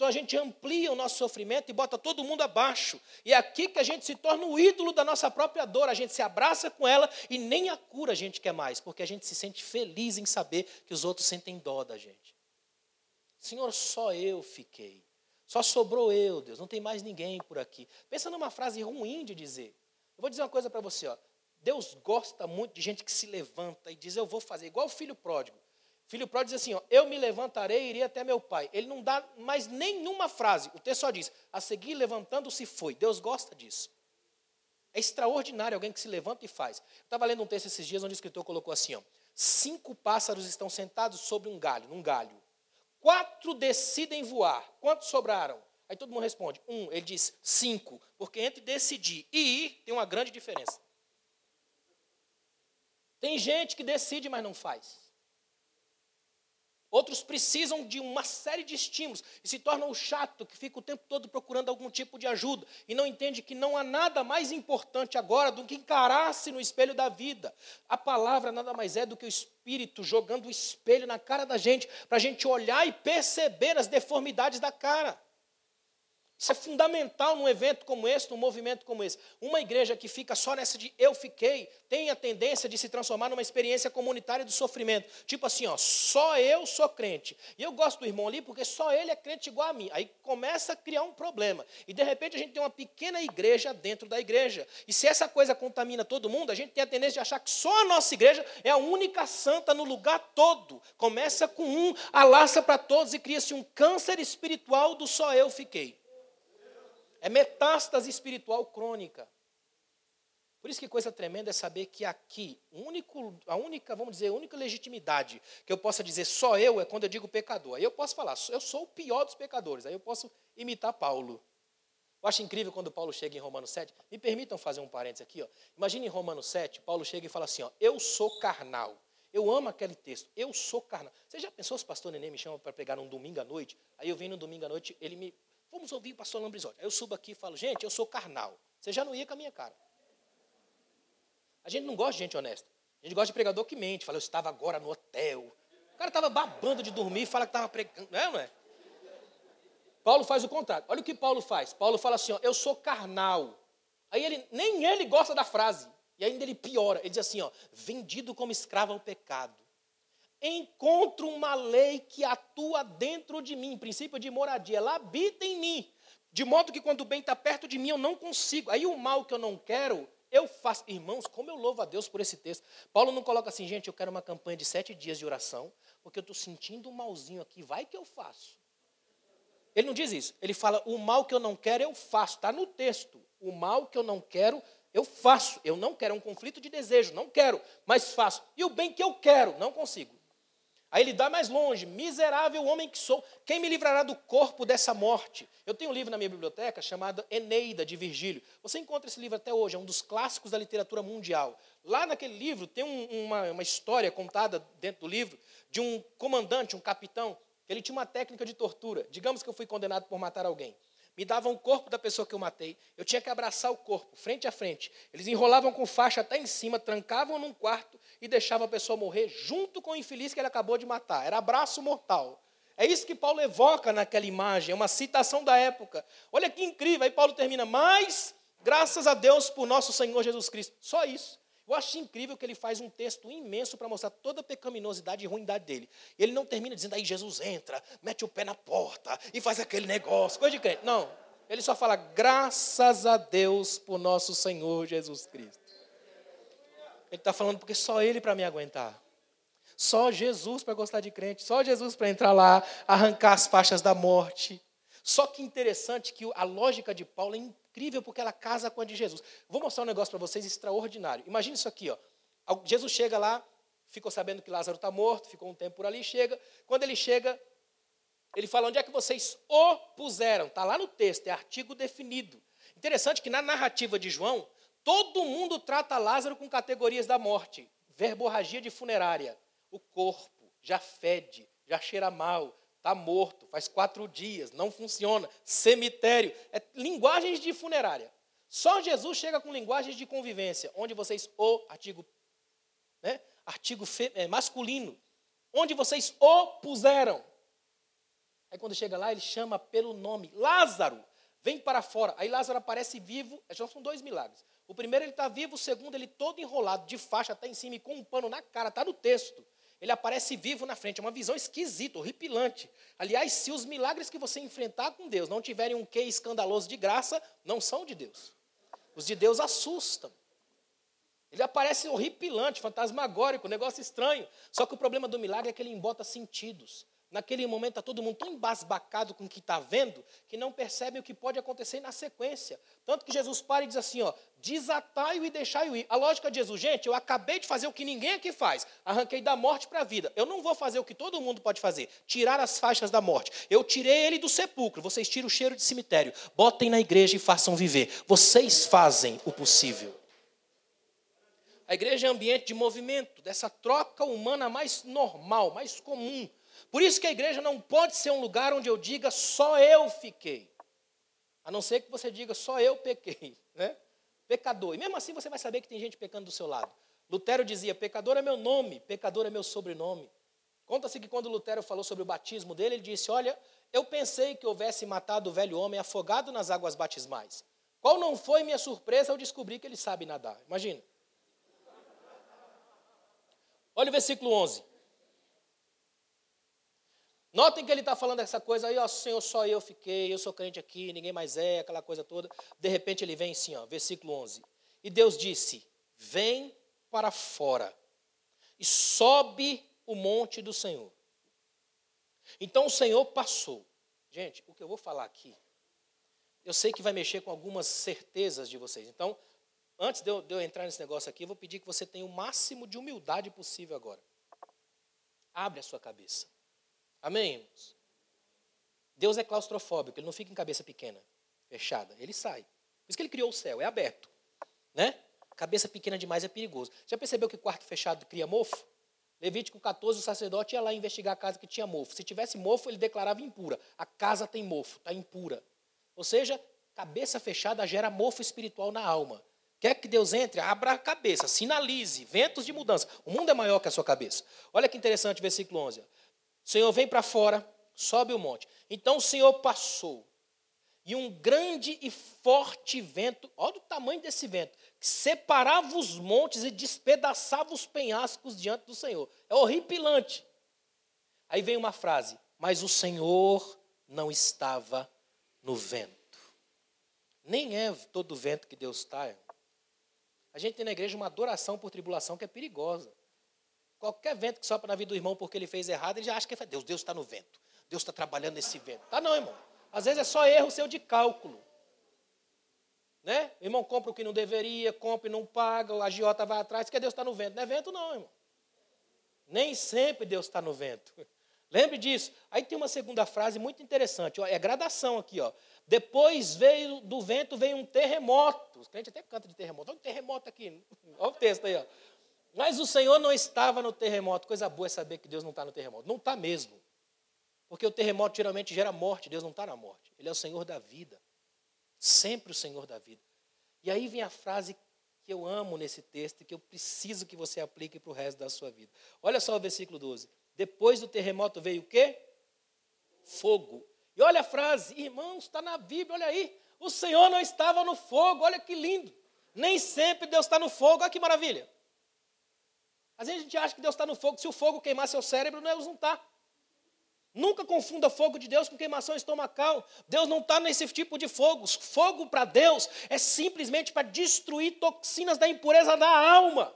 Então a gente amplia o nosso sofrimento e bota todo mundo abaixo. E é aqui que a gente se torna o ídolo da nossa própria dor. A gente se abraça com ela e nem a cura a gente quer mais, porque a gente se sente feliz em saber que os outros sentem dó da gente. Senhor, só eu fiquei. Só sobrou eu, Deus, não tem mais ninguém por aqui. Pensa numa frase ruim de dizer. Eu vou dizer uma coisa para você, ó. Deus gosta muito de gente que se levanta e diz: Eu vou fazer, igual o filho pródigo. Filho pródigo diz assim: ó, Eu me levantarei e irei até meu pai. Ele não dá mais nenhuma frase. O texto só diz: A seguir levantando-se foi. Deus gosta disso. É extraordinário alguém que se levanta e faz. Eu estava lendo um texto esses dias onde o escritor colocou assim: ó, Cinco pássaros estão sentados sobre um galho, num galho. Quatro decidem voar. Quantos sobraram? Aí todo mundo responde: Um. Ele diz: Cinco. Porque entre decidir e ir tem uma grande diferença. Tem gente que decide, mas não faz. Outros precisam de uma série de estímulos e se tornam o chato que fica o tempo todo procurando algum tipo de ajuda e não entende que não há nada mais importante agora do que encarar-se no espelho da vida. A palavra nada mais é do que o Espírito jogando o espelho na cara da gente para a gente olhar e perceber as deformidades da cara. Isso é fundamental num evento como esse, num movimento como esse. Uma igreja que fica só nessa de eu fiquei, tem a tendência de se transformar numa experiência comunitária do sofrimento. Tipo assim, ó, só eu sou crente. E eu gosto do irmão ali porque só ele é crente igual a mim. Aí começa a criar um problema. E de repente a gente tem uma pequena igreja dentro da igreja. E se essa coisa contamina todo mundo, a gente tem a tendência de achar que só a nossa igreja é a única santa no lugar todo. Começa com um, alastra para todos e cria-se um câncer espiritual do só eu fiquei. É metástase espiritual crônica. Por isso que coisa tremenda é saber que aqui, único, a única, vamos dizer, a única legitimidade que eu possa dizer só eu é quando eu digo pecador. Aí eu posso falar, eu sou o pior dos pecadores. Aí eu posso imitar Paulo. Eu acho incrível quando Paulo chega em Romanos 7. Me permitam fazer um parênteses aqui. Ó. Imagine em Romanos 7, Paulo chega e fala assim: ó, Eu sou carnal. Eu amo aquele texto. Eu sou carnal. Você já pensou se o pastor Nenê me chama para pregar um domingo à noite? Aí eu venho no domingo à noite, ele me Vamos ouvir o pastor Lambrisoni. Aí eu subo aqui e falo, gente, eu sou carnal. Você já não ia com a minha cara. A gente não gosta de gente honesta. A gente gosta de pregador que mente. Fala, eu estava agora no hotel. O cara estava babando de dormir e fala que estava pregando. Não é, não é? Paulo faz o contrário. Olha o que Paulo faz. Paulo fala assim, ó, eu sou carnal. Aí ele, nem ele gosta da frase. E ainda ele piora. Ele diz assim, ó, vendido como escravo ao pecado encontro uma lei que atua dentro de mim, princípio de moradia, ela habita em mim, de modo que quando o bem está perto de mim eu não consigo. Aí o mal que eu não quero, eu faço. Irmãos, como eu louvo a Deus por esse texto. Paulo não coloca assim, gente, eu quero uma campanha de sete dias de oração, porque eu estou sentindo um malzinho aqui, vai que eu faço. Ele não diz isso. Ele fala, o mal que eu não quero, eu faço. Está no texto. O mal que eu não quero, eu faço. Eu não quero. É um conflito de desejo. Não quero, mas faço. E o bem que eu quero, não consigo. Aí ele dá mais longe: miserável homem que sou, quem me livrará do corpo dessa morte? Eu tenho um livro na minha biblioteca chamado Eneida, de Virgílio. Você encontra esse livro até hoje, é um dos clássicos da literatura mundial. Lá naquele livro tem um, uma, uma história contada dentro do livro de um comandante, um capitão, que ele tinha uma técnica de tortura. Digamos que eu fui condenado por matar alguém. Me davam o corpo da pessoa que eu matei. Eu tinha que abraçar o corpo, frente a frente. Eles enrolavam com faixa até em cima, trancavam num quarto e deixavam a pessoa morrer junto com o infeliz que ele acabou de matar. Era abraço mortal. É isso que Paulo evoca naquela imagem, é uma citação da época. Olha que incrível, aí Paulo termina, mas graças a Deus por nosso Senhor Jesus Cristo. Só isso. Eu acho incrível que ele faz um texto imenso para mostrar toda a pecaminosidade e ruindade dele. Ele não termina dizendo aí Jesus entra, mete o pé na porta e faz aquele negócio, coisa de crente. Não. Ele só fala graças a Deus por nosso Senhor Jesus Cristo. Ele está falando porque só ele para me aguentar. Só Jesus para gostar de crente, só Jesus para entrar lá, arrancar as faixas da morte. Só que interessante que a lógica de Paulo é incrível porque ela casa com a de Jesus. Vou mostrar um negócio para vocês extraordinário. Imagine isso aqui, ó. Jesus chega lá, ficou sabendo que Lázaro está morto, ficou um tempo por ali, chega. Quando ele chega, ele fala: onde é que vocês o puseram? Está lá no texto, é artigo definido. Interessante que na narrativa de João, todo mundo trata Lázaro com categorias da morte, verborragia de funerária. O corpo já fede, já cheira mal, está morto, faz quatro dias, não funciona. Cemitério, é linguagens de funerária. Só Jesus chega com linguagens de convivência, onde vocês o artigo, né, artigo é, masculino, onde vocês o puseram. Aí quando chega lá, ele chama pelo nome, Lázaro, vem para fora. Aí Lázaro aparece vivo, já são dois milagres. O primeiro ele está vivo, o segundo ele todo enrolado, de faixa até em cima e com um pano na cara, está no texto ele aparece vivo na frente. É uma visão esquisita, horripilante. Aliás, se os milagres que você enfrentar com Deus não tiverem um quê escandaloso de graça, não são de Deus. Os de Deus assustam. Ele aparece horripilante, fantasmagórico, negócio estranho. Só que o problema do milagre é que ele embota sentidos. Naquele momento está todo mundo tão embasbacado com o que está vendo que não percebe o que pode acontecer na sequência. Tanto que Jesus para e diz assim: ó, desatai-o e deixai-o ir. A lógica de Jesus, gente, eu acabei de fazer o que ninguém aqui faz. Arranquei da morte para a vida. Eu não vou fazer o que todo mundo pode fazer, tirar as faixas da morte. Eu tirei ele do sepulcro. Vocês tiram o cheiro de cemitério. Botem na igreja e façam viver. Vocês fazem o possível. A igreja é ambiente de movimento, dessa troca humana mais normal, mais comum por isso que a igreja não pode ser um lugar onde eu diga só eu fiquei. A não ser que você diga só eu pequei, né? Pecador. E mesmo assim você vai saber que tem gente pecando do seu lado. Lutero dizia: pecador é meu nome, pecador é meu sobrenome. Conta-se que quando Lutero falou sobre o batismo dele, ele disse: Olha, eu pensei que houvesse matado o velho homem afogado nas águas batismais. Qual não foi minha surpresa ao descobrir que ele sabe nadar? Imagina. Olha o versículo 11. Notem que ele está falando essa coisa aí, ó, Senhor, só eu fiquei, eu sou crente aqui, ninguém mais é, aquela coisa toda. De repente ele vem assim, ó, versículo 11. E Deus disse: Vem para fora e sobe o monte do Senhor. Então o Senhor passou. Gente, o que eu vou falar aqui, eu sei que vai mexer com algumas certezas de vocês. Então, antes de eu, de eu entrar nesse negócio aqui, eu vou pedir que você tenha o máximo de humildade possível agora. Abre a sua cabeça. Amém, irmãos? Deus é claustrofóbico, ele não fica em cabeça pequena, fechada, ele sai. Por isso que ele criou o céu, é aberto. Né? Cabeça pequena demais é perigoso. Já percebeu que quarto fechado cria mofo? Levítico 14, o sacerdote ia lá investigar a casa que tinha mofo. Se tivesse mofo, ele declarava impura. A casa tem mofo, está impura. Ou seja, cabeça fechada gera mofo espiritual na alma. Quer que Deus entre? Abra a cabeça, sinalize, ventos de mudança. O mundo é maior que a sua cabeça. Olha que interessante, versículo 11. Senhor vem para fora, sobe o monte. Então o Senhor passou. E um grande e forte vento, olha o tamanho desse vento, que separava os montes e despedaçava os penhascos diante do Senhor. É horripilante. Aí vem uma frase: Mas o Senhor não estava no vento. Nem é todo vento que Deus está. A gente tem na igreja uma adoração por tribulação que é perigosa. Qualquer vento que sopra na vida do irmão porque ele fez errado, ele já acha que é Deus. Deus está no vento. Deus está trabalhando nesse vento. Tá não, irmão. Às vezes é só erro seu de cálculo. Né? O irmão compra o que não deveria, compra e não paga, o agiota vai atrás, que Deus está no vento. Não é vento, não, irmão. Nem sempre Deus está no vento. Lembre disso. Aí tem uma segunda frase muito interessante. Ó, é gradação aqui. Ó. Depois veio do vento veio um terremoto. Os crentes até cantam de terremoto. Olha terremoto aqui. Olha o texto aí. Ó. Mas o Senhor não estava no terremoto. Coisa boa é saber que Deus não está no terremoto. Não está mesmo. Porque o terremoto geralmente gera morte, Deus não está na morte. Ele é o Senhor da vida. Sempre o Senhor da vida. E aí vem a frase que eu amo nesse texto e que eu preciso que você aplique para o resto da sua vida. Olha só o versículo 12. Depois do terremoto veio o quê? Fogo. E olha a frase, irmãos, está na Bíblia, olha aí. O Senhor não estava no fogo, olha que lindo. Nem sempre Deus está no fogo, olha que maravilha. Às vezes a gente acha que Deus está no fogo, se o fogo queimar seu cérebro, Deus não está. Nunca confunda fogo de Deus com queimação estomacal. Deus não está nesse tipo de fogo. Fogo para Deus é simplesmente para destruir toxinas da impureza da alma.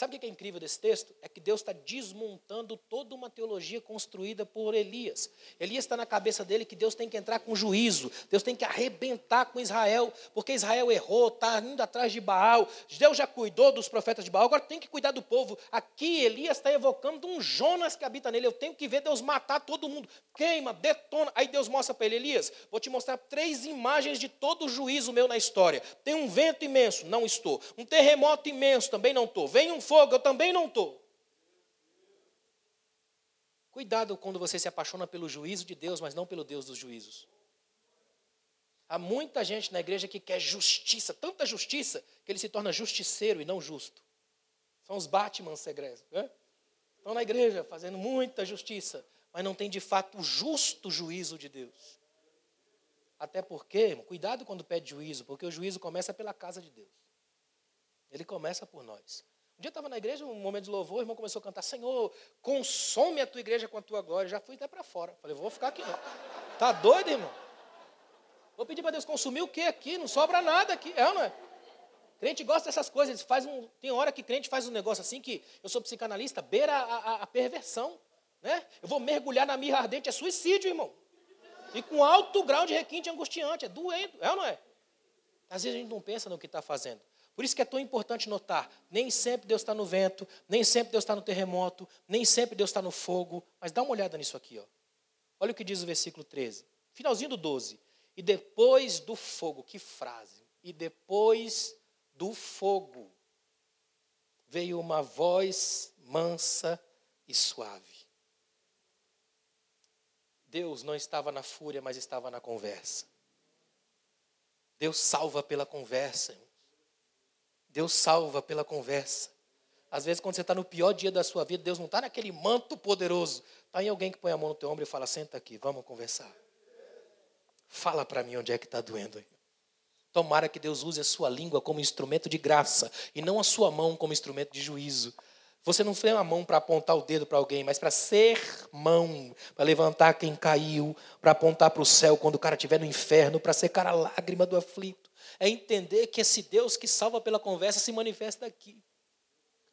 Sabe o que é incrível desse texto? É que Deus está desmontando toda uma teologia construída por Elias. Elias está na cabeça dele que Deus tem que entrar com juízo, Deus tem que arrebentar com Israel, porque Israel errou, está indo atrás de Baal. Deus já cuidou dos profetas de Baal, agora tem que cuidar do povo. Aqui Elias está evocando um Jonas que habita nele. Eu tenho que ver Deus matar todo mundo. Queima, detona. Aí Deus mostra para ele: Elias, vou te mostrar três imagens de todo o juízo meu na história. Tem um vento imenso, não estou. Um terremoto imenso, também não estou. Vem um fogo, eu também não estou. Cuidado quando você se apaixona pelo juízo de Deus, mas não pelo Deus dos juízos. Há muita gente na igreja que quer justiça, tanta justiça, que ele se torna justiceiro e não justo. São os Batman segredos. Né? Estão na igreja fazendo muita justiça, mas não tem de fato o justo juízo de Deus. Até porque, cuidado quando pede juízo, porque o juízo começa pela casa de Deus. Ele começa por nós. Um dia eu estava na igreja, um momento de louvor, o irmão começou a cantar, Senhor, consome a tua igreja com a tua glória. Já fui até para fora. Falei, vou ficar aqui não. Tá doido, irmão? Vou pedir para Deus consumir o que aqui? Não sobra nada aqui, é não é? Crente gosta dessas coisas. Faz um, tem hora que crente faz um negócio assim que eu sou psicanalista, beira a, a, a perversão. Né? Eu vou mergulhar na mirra ardente, é suicídio, irmão. E com alto grau de requinte angustiante, é doendo, é ou não é? Às vezes a gente não pensa no que está fazendo. Por isso que é tão importante notar: nem sempre Deus está no vento, nem sempre Deus está no terremoto, nem sempre Deus está no fogo. Mas dá uma olhada nisso aqui. Ó. Olha o que diz o versículo 13, finalzinho do 12. E depois do fogo, que frase! E depois do fogo veio uma voz mansa e suave. Deus não estava na fúria, mas estava na conversa. Deus salva pela conversa. Deus salva pela conversa. Às vezes, quando você está no pior dia da sua vida, Deus não está naquele manto poderoso. Está em alguém que põe a mão no teu ombro e fala: senta aqui, vamos conversar. Fala para mim onde é que está doendo. Tomara que Deus use a sua língua como instrumento de graça e não a sua mão como instrumento de juízo. Você não foi a mão para apontar o dedo para alguém, mas para ser mão, para levantar quem caiu, para apontar para o céu quando o cara estiver no inferno, para secar a lágrima do aflito é entender que esse Deus que salva pela conversa se manifesta aqui.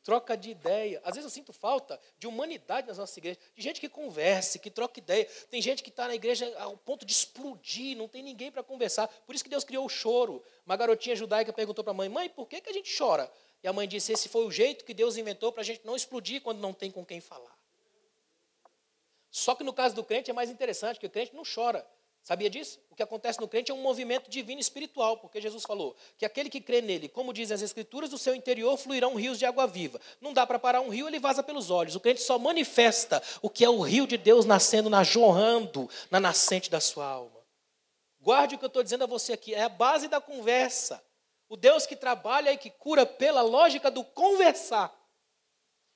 Troca de ideia. Às vezes eu sinto falta de humanidade nas nossas igrejas, de gente que converse, que troca ideia. Tem gente que está na igreja ao ponto de explodir, não tem ninguém para conversar. Por isso que Deus criou o choro. Uma garotinha judaica perguntou para a mãe: Mãe, por que, que a gente chora? E a mãe disse: Esse foi o jeito que Deus inventou para a gente não explodir quando não tem com quem falar. Só que no caso do crente é mais interessante, porque o crente não chora. Sabia disso? O que acontece no crente é um movimento divino espiritual, porque Jesus falou que aquele que crê nele, como dizem as Escrituras, do seu interior fluirão rios de água viva. Não dá para parar um rio, ele vaza pelos olhos. O crente só manifesta o que é o rio de Deus nascendo, na jorrando na nascente da sua alma. Guarde o que eu estou dizendo a você aqui, é a base da conversa. O Deus que trabalha e que cura pela lógica do conversar.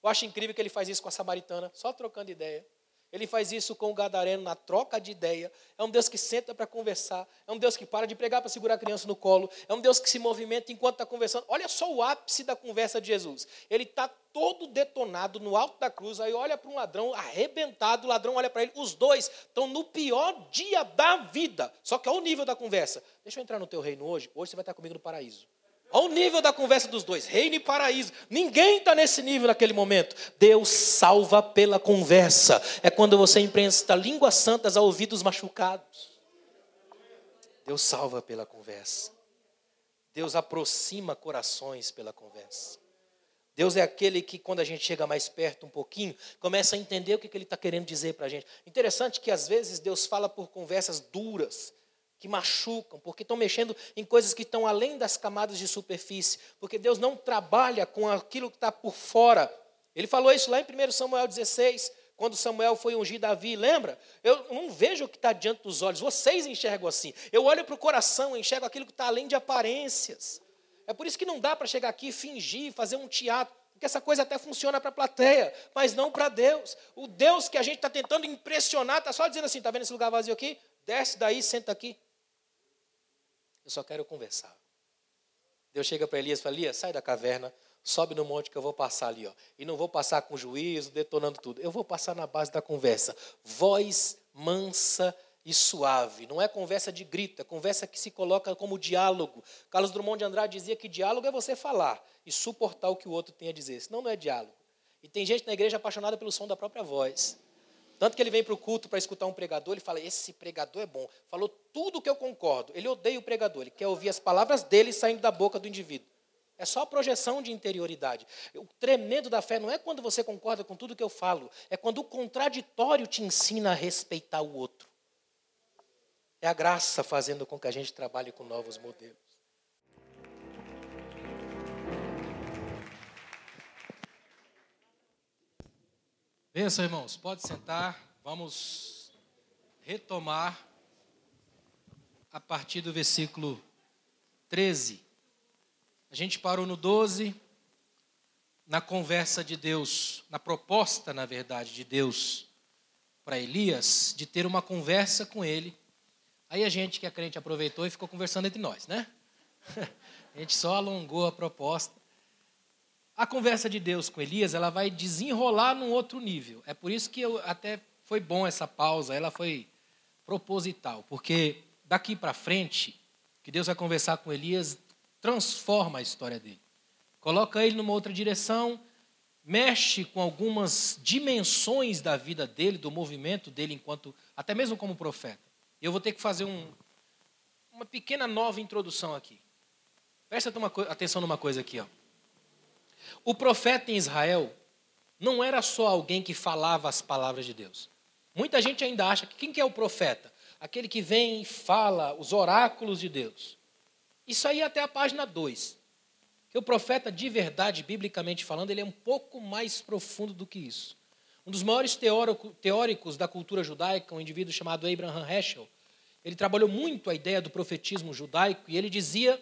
Eu acho incrível que ele faz isso com a samaritana, só trocando ideia. Ele faz isso com o gadareno na troca de ideia. É um Deus que senta para conversar. É um Deus que para de pregar para segurar a criança no colo. É um Deus que se movimenta enquanto está conversando. Olha só o ápice da conversa de Jesus. Ele está todo detonado no alto da cruz. Aí olha para um ladrão arrebentado. O ladrão olha para ele. Os dois estão no pior dia da vida. Só que olha o nível da conversa. Deixa eu entrar no teu reino hoje. Hoje você vai estar comigo no paraíso. Olha o nível da conversa dos dois, reino e paraíso. Ninguém está nesse nível naquele momento. Deus salva pela conversa. É quando você empresta línguas santas a ouvidos machucados. Deus salva pela conversa. Deus aproxima corações pela conversa. Deus é aquele que, quando a gente chega mais perto um pouquinho, começa a entender o que ele está querendo dizer para a gente. Interessante que às vezes Deus fala por conversas duras, que machucam, porque estão mexendo em coisas que estão além das camadas de superfície, porque Deus não trabalha com aquilo que está por fora. Ele falou isso lá em 1 Samuel 16, quando Samuel foi ungir Davi, lembra? Eu não vejo o que está diante dos olhos, vocês enxergam assim. Eu olho para o coração, enxergo aquilo que está além de aparências. É por isso que não dá para chegar aqui e fingir, fazer um teatro, porque essa coisa até funciona para a plateia, mas não para Deus. O Deus que a gente está tentando impressionar está só dizendo assim: está vendo esse lugar vazio aqui? Desce daí, senta aqui. Eu só quero conversar. Deus chega para Elias e fala: Elias, sai da caverna, sobe no monte que eu vou passar ali. Ó. E não vou passar com juízo, detonando tudo. Eu vou passar na base da conversa. Voz mansa e suave. Não é conversa de grito, é conversa que se coloca como diálogo. Carlos Drummond de Andrade dizia que diálogo é você falar e suportar o que o outro tem a dizer. Senão não é diálogo. E tem gente na igreja apaixonada pelo som da própria voz. Tanto que ele vem para o culto para escutar um pregador, ele fala: Esse pregador é bom. Falou tudo o que eu concordo. Ele odeia o pregador, ele quer ouvir as palavras dele saindo da boca do indivíduo. É só projeção de interioridade. O tremendo da fé não é quando você concorda com tudo que eu falo, é quando o contraditório te ensina a respeitar o outro. É a graça fazendo com que a gente trabalhe com novos modelos. Benção, irmãos, pode sentar. Vamos retomar a partir do versículo 13. A gente parou no 12, na conversa de Deus, na proposta, na verdade, de Deus para Elias, de ter uma conversa com ele. Aí a gente que é crente aproveitou e ficou conversando entre nós, né? A gente só alongou a proposta. A conversa de Deus com Elias, ela vai desenrolar num outro nível. É por isso que eu, até foi bom essa pausa, ela foi proposital, porque daqui para frente, que Deus vai conversar com Elias, transforma a história dele. Coloca ele numa outra direção, mexe com algumas dimensões da vida dele, do movimento dele enquanto, até mesmo como profeta. Eu vou ter que fazer um, uma pequena nova introdução aqui. Presta atenção numa coisa aqui, ó. O profeta em Israel não era só alguém que falava as palavras de Deus. Muita gente ainda acha que quem que é o profeta? Aquele que vem e fala os oráculos de Deus. Isso aí é até a página 2. Que o profeta, de verdade, biblicamente falando, ele é um pouco mais profundo do que isso. Um dos maiores teóricos da cultura judaica, um indivíduo chamado Abraham Heschel, ele trabalhou muito a ideia do profetismo judaico e ele dizia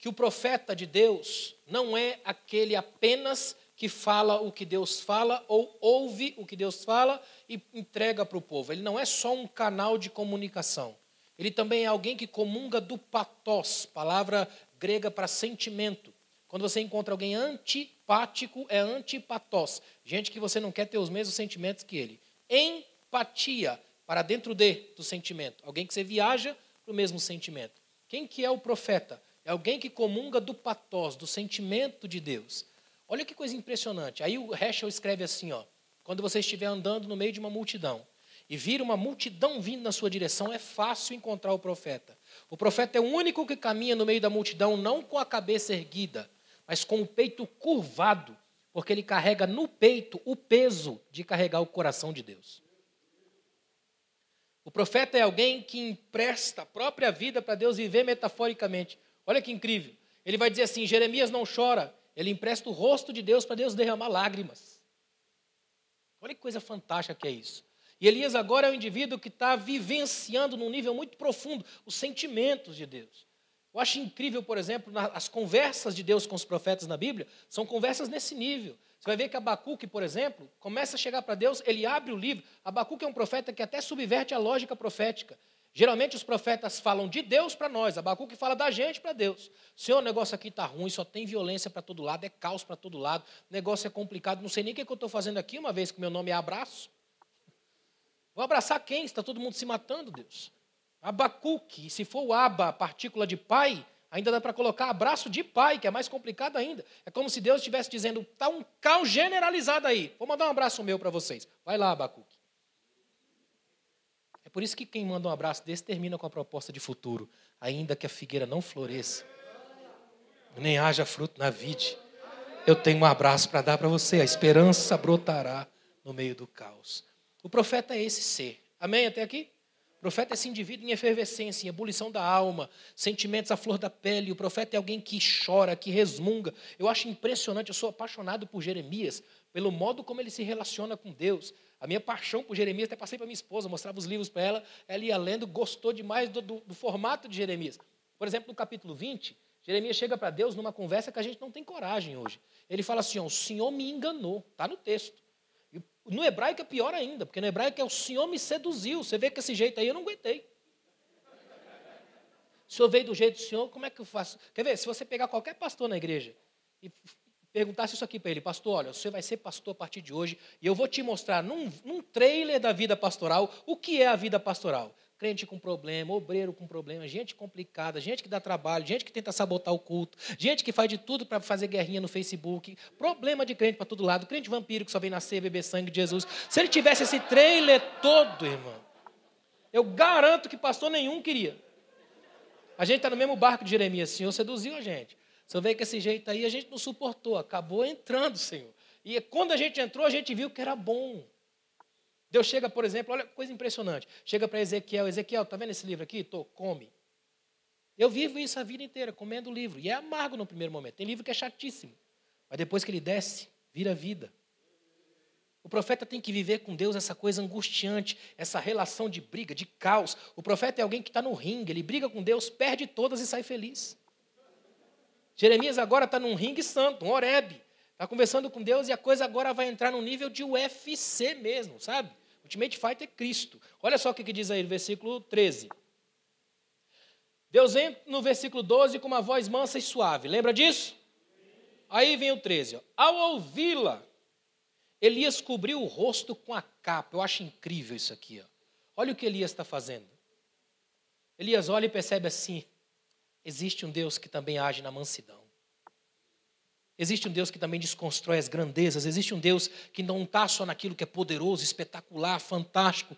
que o profeta de Deus não é aquele apenas que fala o que Deus fala ou ouve o que Deus fala e entrega para o povo. Ele não é só um canal de comunicação. Ele também é alguém que comunga do patos, palavra grega para sentimento. Quando você encontra alguém antipático, é antipatos. Gente que você não quer ter os mesmos sentimentos que ele. Empatia, para dentro de, do sentimento. Alguém que você viaja para o mesmo sentimento. Quem que é o profeta? É alguém que comunga do patós, do sentimento de Deus. Olha que coisa impressionante. Aí o Heschel escreve assim, ó: quando você estiver andando no meio de uma multidão e vir uma multidão vindo na sua direção, é fácil encontrar o profeta. O profeta é o único que caminha no meio da multidão não com a cabeça erguida, mas com o peito curvado, porque ele carrega no peito o peso de carregar o coração de Deus. O profeta é alguém que empresta a própria vida para Deus viver metaforicamente. Olha que incrível. Ele vai dizer assim: Jeremias não chora, ele empresta o rosto de Deus para Deus derramar lágrimas. Olha que coisa fantástica que é isso. E Elias agora é um indivíduo que está vivenciando num nível muito profundo os sentimentos de Deus. Eu acho incrível, por exemplo, as conversas de Deus com os profetas na Bíblia, são conversas nesse nível. Você vai ver que Abacuque, por exemplo, começa a chegar para Deus, ele abre o livro. Abacuque é um profeta que até subverte a lógica profética. Geralmente os profetas falam de Deus para nós, Abacuque fala da gente para Deus. Senhor, o negócio aqui está ruim, só tem violência para todo lado, é caos para todo lado, o negócio é complicado, não sei nem o que, eu estou fazendo aqui, uma vez que meu nome é abraço. Vou abraçar quem? Está todo mundo se matando, Deus. Abacuque, se for o aba, partícula de pai, ainda dá para colocar abraço de pai, que é mais complicado ainda. É como se Deus estivesse dizendo, está um caos generalizado aí, vou mandar um abraço meu para vocês. Vai lá, Abacuque. É por isso que quem manda um abraço desse termina com a proposta de futuro. Ainda que a figueira não floresça, nem haja fruto na vide, eu tenho um abraço para dar para você. A esperança brotará no meio do caos. O profeta é esse ser. Amém? Até aqui? O profeta é esse indivíduo em efervescência, em ebulição da alma, sentimentos à flor da pele. O profeta é alguém que chora, que resmunga. Eu acho impressionante, eu sou apaixonado por Jeremias, pelo modo como ele se relaciona com Deus. A minha paixão por Jeremias, até passei para minha esposa, mostrava os livros para ela, ela ia lendo, gostou demais do, do, do formato de Jeremias. Por exemplo, no capítulo 20, Jeremias chega para Deus numa conversa que a gente não tem coragem hoje. Ele fala assim: ó, o Senhor me enganou, está no texto. E no hebraico é pior ainda, porque no hebraico é o Senhor me seduziu. Você vê que esse jeito aí eu não aguentei. O senhor veio do jeito do senhor, como é que eu faço? Quer ver? Se você pegar qualquer pastor na igreja e perguntasse isso aqui para ele, pastor, olha, você vai ser pastor a partir de hoje e eu vou te mostrar num, num trailer da vida pastoral o que é a vida pastoral. Crente com problema, obreiro com problema, gente complicada, gente que dá trabalho, gente que tenta sabotar o culto, gente que faz de tudo para fazer guerrinha no Facebook, problema de crente para todo lado, crente vampiro que só vem nascer, beber sangue de Jesus. Se ele tivesse esse trailer todo, irmão, eu garanto que pastor nenhum queria. A gente está no mesmo barco de Jeremias, o Senhor seduziu a gente. Você vê que esse jeito aí a gente não suportou, acabou entrando, Senhor. E quando a gente entrou, a gente viu que era bom. Deus chega, por exemplo, olha coisa impressionante. Chega para Ezequiel, Ezequiel, está vendo esse livro aqui? Tô, come. Eu vivo isso a vida inteira, comendo o livro. E é amargo no primeiro momento. Tem livro que é chatíssimo. Mas depois que ele desce, vira vida. O profeta tem que viver com Deus essa coisa angustiante, essa relação de briga, de caos. O profeta é alguém que está no ringue, ele briga com Deus, perde todas e sai feliz. Jeremias agora está num ringue santo, um Oreb. Está conversando com Deus e a coisa agora vai entrar no nível de UFC mesmo, sabe? Ultimate Fighter é Cristo. Olha só o que, que diz aí no versículo 13. Deus entra no versículo 12 com uma voz mansa e suave. Lembra disso? Aí vem o 13. Ó. Ao ouvi-la, Elias cobriu o rosto com a capa. Eu acho incrível isso aqui. Ó. Olha o que Elias está fazendo. Elias olha e percebe assim: Existe um Deus que também age na mansidão. Existe um Deus que também desconstrói as grandezas. Existe um Deus que não está só naquilo que é poderoso, espetacular, fantástico.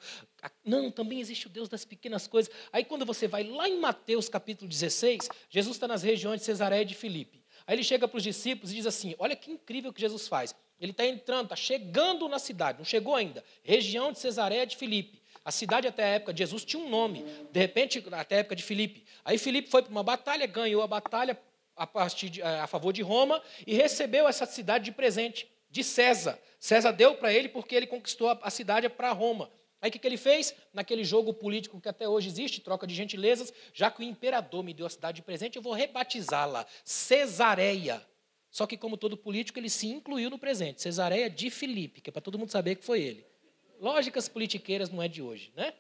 Não, também existe o Deus das pequenas coisas. Aí quando você vai lá em Mateus capítulo 16, Jesus está nas regiões de Cesareia de Filipe. Aí ele chega para os discípulos e diz assim: Olha que incrível que Jesus faz. Ele está entrando, está chegando na cidade, não chegou ainda. Região de Cesareia de Filipe. A cidade até a época de Jesus tinha um nome. De repente, até a época de Filipe. Aí Filipe foi para uma batalha, ganhou a batalha a, de, a favor de Roma e recebeu essa cidade de presente de César. César deu para ele porque ele conquistou a, a cidade para Roma. Aí o que, que ele fez? Naquele jogo político que até hoje existe, troca de gentilezas, já que o imperador me deu a cidade de presente, eu vou rebatizá-la Cesareia. Só que, como todo político, ele se incluiu no presente. Cesareia de Filipe, que é para todo mundo saber que foi ele. Lógicas politiqueiras não é de hoje, né?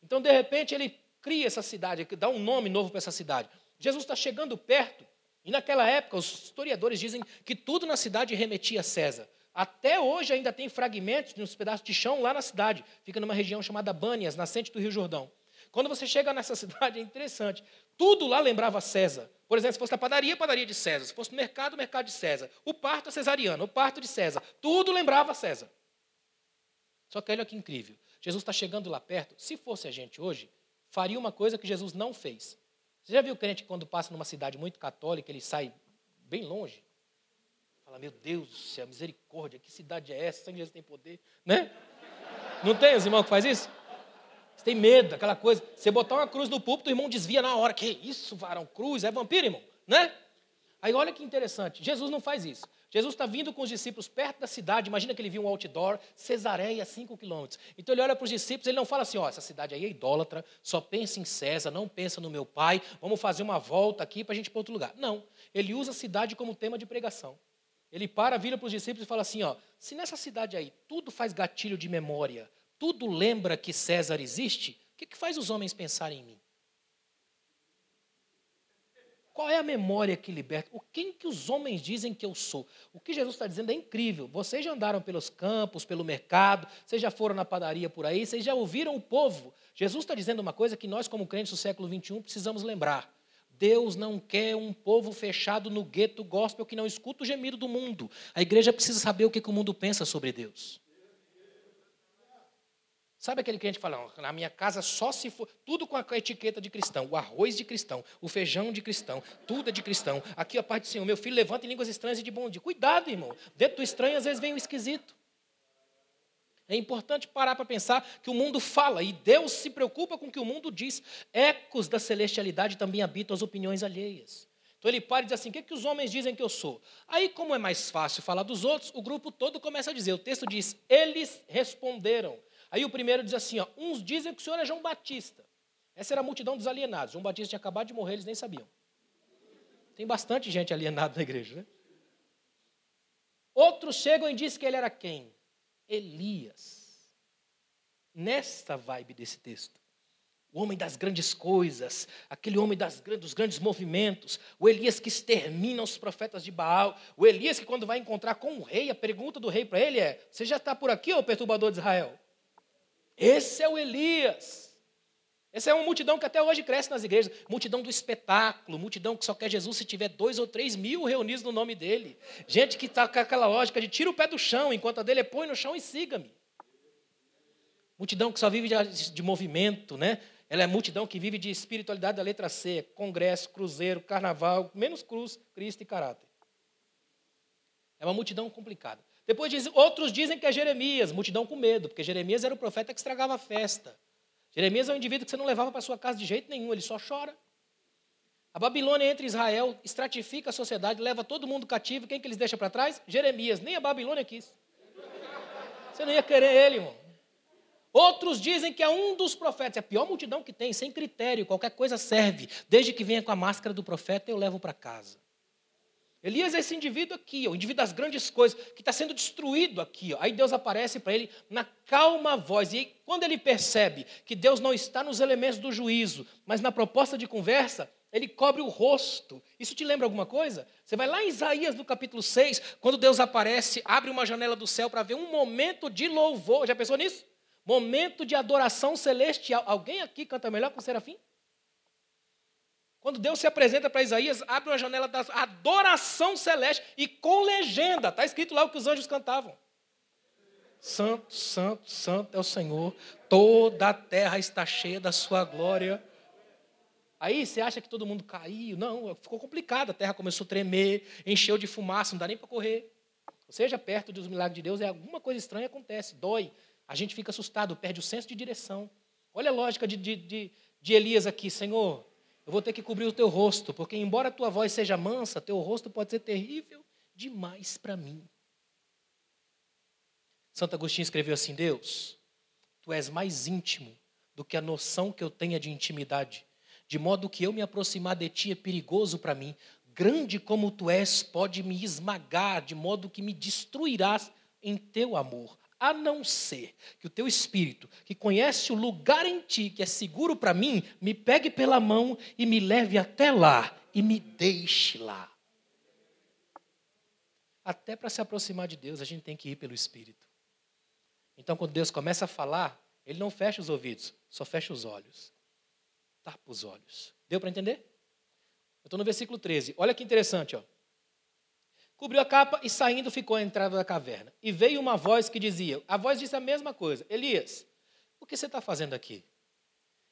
Então, de repente, ele cria essa cidade, dá um nome novo para essa cidade. Jesus está chegando perto, e naquela época, os historiadores dizem que tudo na cidade remetia a César. Até hoje ainda tem fragmentos de uns pedaços de chão lá na cidade. Fica numa região chamada Bânias, nascente do Rio Jordão. Quando você chega nessa cidade, é interessante. Tudo lá lembrava César. Por exemplo, se fosse na padaria, padaria de César. Se fosse no mercado, mercado de César. O parto, é cesariano. O parto de César. Tudo lembrava César. Só que olha que incrível. Jesus está chegando lá perto. Se fosse a gente hoje, faria uma coisa que Jesus não fez. Você já viu o crente quando passa numa cidade muito católica, ele sai bem longe? Fala, meu Deus do céu, misericórdia, que cidade é essa? Sangue Jesus tem poder, né? Não tem os irmãos que faz isso? Você tem medo, aquela coisa. Você botar uma cruz no púlpito, o irmão desvia na hora. Que isso, varão? Cruz, é vampiro, irmão, né? Aí olha que interessante, Jesus não faz isso. Jesus está vindo com os discípulos perto da cidade. Imagina que ele viu um outdoor, Cesareia, 5 quilômetros. Então ele olha para os discípulos, ele não fala assim: ó, essa cidade aí é idólatra, só pensa em César, não pensa no meu pai, vamos fazer uma volta aqui para a gente ir para outro lugar. Não. Ele usa a cidade como tema de pregação. Ele para, vira para os discípulos e fala assim: ó, se nessa cidade aí tudo faz gatilho de memória, tudo lembra que César existe, o que, que faz os homens pensarem em mim? Qual é a memória que liberta? O quem que os homens dizem que eu sou? O que Jesus está dizendo é incrível. Vocês já andaram pelos campos, pelo mercado, vocês já foram na padaria por aí, vocês já ouviram o povo. Jesus está dizendo uma coisa que nós, como crentes do século XXI, precisamos lembrar. Deus não quer um povo fechado no gueto gospel que não escuta o gemido do mundo. A igreja precisa saber o que, que o mundo pensa sobre Deus. Sabe aquele cliente que fala, na minha casa só se for, tudo com a etiqueta de cristão, o arroz de cristão, o feijão de cristão, tudo é de cristão. Aqui a parte do Senhor, meu filho levanta em línguas estranhas e de bom dia. Cuidado, irmão. Dentro do estranho às vezes vem o esquisito. É importante parar para pensar que o mundo fala e Deus se preocupa com o que o mundo diz. Ecos da celestialidade também habitam as opiniões alheias. Então ele para e diz assim: o que, que os homens dizem que eu sou? Aí, como é mais fácil falar dos outros, o grupo todo começa a dizer. O texto diz: eles responderam. Aí o primeiro diz assim: ó, uns dizem que o senhor é João Batista. Essa era a multidão dos alienados. João Batista tinha acabado de morrer, eles nem sabiam. Tem bastante gente alienada na igreja, né? Outros chegam e dizem que ele era quem? Elias. Nesta vibe desse texto. O homem das grandes coisas, aquele homem das, dos grandes movimentos, o Elias que extermina os profetas de Baal, o Elias que, quando vai encontrar com o rei, a pergunta do rei para ele é: Você já está por aqui, ô perturbador de Israel? Esse é o Elias. Essa é uma multidão que até hoje cresce nas igrejas. Multidão do espetáculo, multidão que só quer Jesus se tiver dois ou três mil reunidos no nome dele. Gente que está com aquela lógica de tira o pé do chão, enquanto a dele é põe no chão e siga-me. Multidão que só vive de, de, movimento, né? Ela é multidão que vive de espiritualidade da letra C, congresso, cruzeiro, carnaval, menos cruz, Cristo e caráter. É uma multidão complicada. Depois diz, outros dizem que é Jeremias, multidão com medo, porque Jeremias era o profeta que estragava a festa. Jeremias é um indivíduo que você não levava para sua casa de jeito nenhum, ele só chora. A Babilônia entra em Israel, estratifica a sociedade, leva todo mundo cativo. Quem que eles deixam para trás? Jeremias. Nem a Babilônia quis. Você não ia querer ele, irmão. Outros dizem que é um dos profetas. É a pior multidão que tem, sem critério. Qualquer coisa serve. Desde que venha com a máscara do profeta, eu levo para casa. Elias é esse indivíduo aqui, o indivíduo das grandes coisas, que está sendo destruído aqui. Aí Deus aparece para ele na calma voz. E quando ele percebe que Deus não está nos elementos do juízo, mas na proposta de conversa, ele cobre o rosto. Isso te lembra alguma coisa? Você vai lá em Isaías, no capítulo 6, quando Deus aparece, abre uma janela do céu para ver um momento de louvor. Já pensou nisso? Momento de adoração celestial. Alguém aqui canta melhor que o Serafim? Quando Deus se apresenta para Isaías, abre uma janela da adoração celeste e com legenda. Está escrito lá o que os anjos cantavam. Santo, santo, santo é o Senhor. Toda a terra está cheia da sua glória. Aí você acha que todo mundo caiu? Não, ficou complicado. A terra começou a tremer, encheu de fumaça, não dá nem para correr. Ou seja, perto dos milagres de Deus, é alguma coisa estranha acontece, dói. A gente fica assustado, perde o senso de direção. Olha a lógica de, de, de, de Elias aqui, Senhor. Eu vou ter que cobrir o teu rosto, porque embora tua voz seja mansa, teu rosto pode ser terrível demais para mim. Santo Agostinho escreveu assim: Deus, tu és mais íntimo do que a noção que eu tenha de intimidade, de modo que eu me aproximar de ti é perigoso para mim. Grande como tu és, pode me esmagar, de modo que me destruirás em teu amor a não ser que o teu espírito, que conhece o lugar em ti que é seguro para mim, me pegue pela mão e me leve até lá e me deixe lá. Até para se aproximar de Deus, a gente tem que ir pelo espírito. Então, quando Deus começa a falar, ele não fecha os ouvidos, só fecha os olhos. Tapa os olhos. Deu para entender? Eu estou no versículo 13. Olha que interessante, ó. Cobriu a capa e saindo ficou à entrada da caverna. E veio uma voz que dizia: A voz disse a mesma coisa: Elias, o que você está fazendo aqui?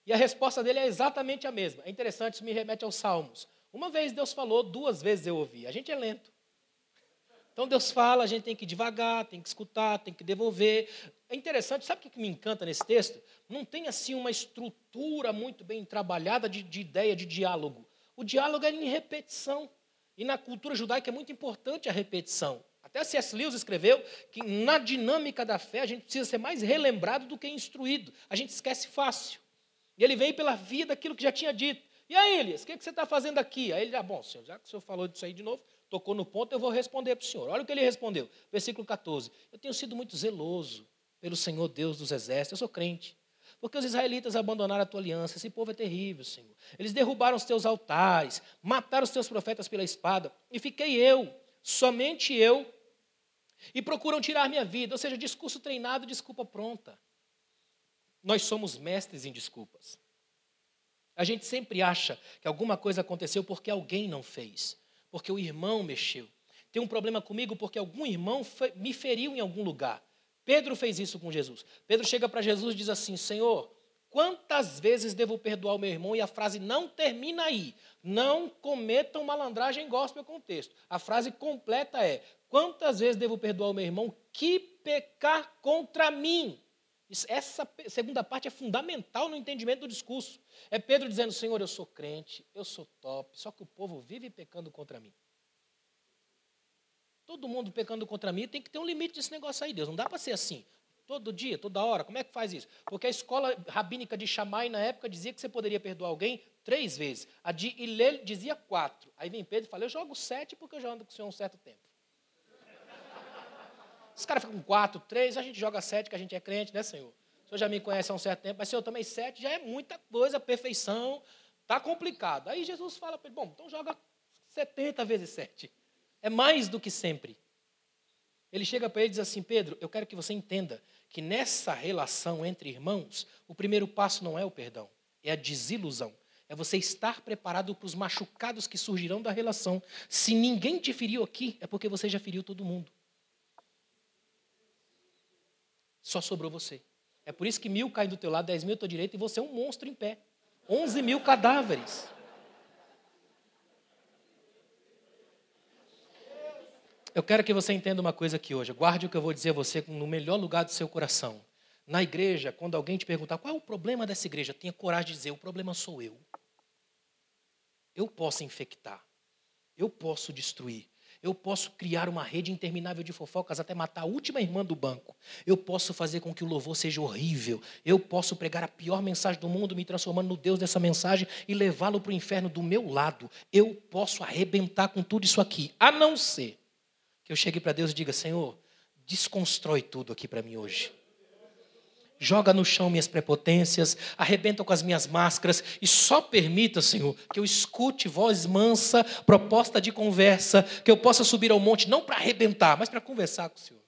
E a resposta dele é exatamente a mesma. É interessante, isso me remete aos Salmos. Uma vez Deus falou, duas vezes eu ouvi. A gente é lento. Então Deus fala, a gente tem que devagar, tem que escutar, tem que devolver. É interessante, sabe o que me encanta nesse texto? Não tem assim uma estrutura muito bem trabalhada de, de ideia de diálogo. O diálogo é em repetição. E na cultura judaica é muito importante a repetição. Até C.S. Lewis escreveu que na dinâmica da fé a gente precisa ser mais relembrado do que instruído. A gente esquece fácil. E ele veio pela via daquilo que já tinha dito. E aí, Elias, o que, você está fazendo aqui? Aí ele, ah, bom, senhor, já que o senhor falou disso aí de novo, tocou no ponto, eu vou responder para o senhor. Olha o que ele respondeu. Versículo 14. Eu tenho sido muito zeloso pelo Senhor Deus dos exércitos. Eu sou crente. Porque os israelitas abandonaram a tua aliança. Esse povo é terrível, Senhor. Eles derrubaram os teus altares, mataram os teus profetas pela espada. E fiquei eu, somente eu, e procuram tirar minha vida. Ou seja, discurso treinado, desculpa pronta. Nós somos mestres em desculpas. A gente sempre acha que alguma coisa aconteceu porque alguém não fez, porque o irmão mexeu. Tem um problema comigo porque algum irmão me feriu em algum lugar. Pedro fez isso com Jesus. Pedro chega para Jesus e diz assim: Senhor, quantas vezes devo perdoar o meu irmão? E a frase não termina aí. Não cometam malandragem gospel com o texto. A frase completa é: Quantas vezes devo perdoar o meu irmão que pecar contra mim? Essa segunda parte é fundamental no entendimento do discurso. É Pedro dizendo: Senhor, eu sou crente, eu sou top, só que o povo vive pecando contra mim. Todo mundo pecando contra mim tem que ter um limite desse negócio aí, Deus. Não dá para ser assim. Todo dia, toda hora. Como é que faz isso? Porque a escola rabínica de Shammai, na época, dizia que você poderia perdoar alguém três vezes. A de Ilê dizia quatro. Aí vem Pedro e fala: Eu jogo sete porque eu já ando com o senhor um certo tempo. Os caras ficam com quatro, três, a gente joga sete, que a gente é crente, né, Senhor? O Senhor já me conhece há um certo tempo, mas Senhor, também sete já é muita coisa, perfeição, está complicado. Aí Jesus fala para ele, bom, então joga 70 vezes sete. É mais do que sempre. Ele chega para ele e diz assim, Pedro, eu quero que você entenda que nessa relação entre irmãos, o primeiro passo não é o perdão, é a desilusão. É você estar preparado para os machucados que surgirão da relação. Se ninguém te feriu aqui, é porque você já feriu todo mundo. Só sobrou você. É por isso que mil caem do teu lado, dez mil à tua direita e você é um monstro em pé. Onze mil cadáveres. Eu quero que você entenda uma coisa aqui hoje. Guarde o que eu vou dizer a você no melhor lugar do seu coração. Na igreja, quando alguém te perguntar qual é o problema dessa igreja, tenha coragem de dizer: o problema sou eu. Eu posso infectar. Eu posso destruir. Eu posso criar uma rede interminável de fofocas até matar a última irmã do banco. Eu posso fazer com que o louvor seja horrível. Eu posso pregar a pior mensagem do mundo, me transformando no Deus dessa mensagem e levá-lo para o inferno do meu lado. Eu posso arrebentar com tudo isso aqui, a não ser que eu chegue para Deus e diga: Senhor, desconstrói tudo aqui para mim hoje joga no chão minhas prepotências, arrebenta com as minhas máscaras e só permita, Senhor, que eu escute voz mansa, proposta de conversa, que eu possa subir ao monte não para arrebentar, mas para conversar com o Senhor.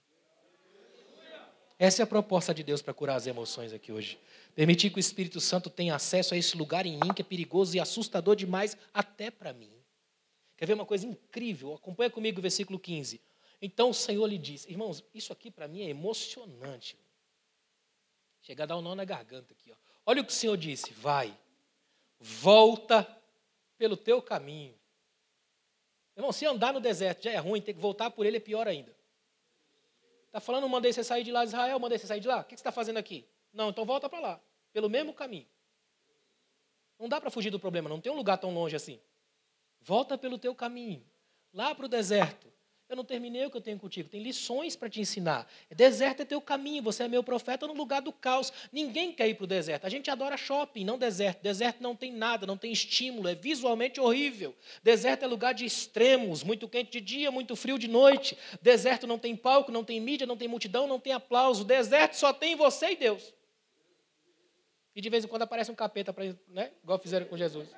Essa é a proposta de Deus para curar as emoções aqui hoje. Permitir que o Espírito Santo tenha acesso a esse lugar em mim que é perigoso e assustador demais até para mim. Quer ver uma coisa incrível? Acompanha comigo o versículo 15. Então o Senhor lhe disse: Irmãos, isso aqui para mim é emocionante. Chega a dar um nó na garganta aqui. Ó. Olha o que o Senhor disse: vai, volta pelo teu caminho. Irmão, se andar no deserto já é ruim, ter que voltar por ele é pior ainda. Está falando, mandei você sair de lá, Israel, mandei você sair de lá. O que você está fazendo aqui? Não, então volta para lá, pelo mesmo caminho. Não dá para fugir do problema, não tem um lugar tão longe assim. Volta pelo teu caminho, lá para o deserto. Eu não terminei o que eu tenho contigo. Tem lições para te ensinar. Deserto é teu caminho. Você é meu profeta no lugar do caos. Ninguém quer ir para o deserto. A gente adora shopping, não deserto. Deserto não tem nada, não tem estímulo. É visualmente horrível. Deserto é lugar de extremos. Muito quente de dia, muito frio de noite. Deserto não tem palco, não tem mídia, não tem multidão, não tem aplauso. Deserto só tem você e Deus. E de vez em quando aparece um capeta, para, né? igual fizeram com Jesus.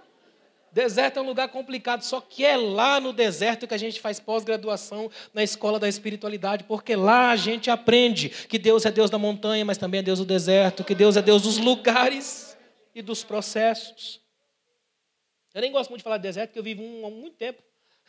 Deserto é um lugar complicado, só que é lá no deserto que a gente faz pós-graduação na escola da espiritualidade, porque lá a gente aprende que Deus é Deus da montanha, mas também é Deus do deserto, que Deus é Deus dos lugares e dos processos. Eu nem gosto muito de falar de deserto, porque eu vivo um há muito tempo.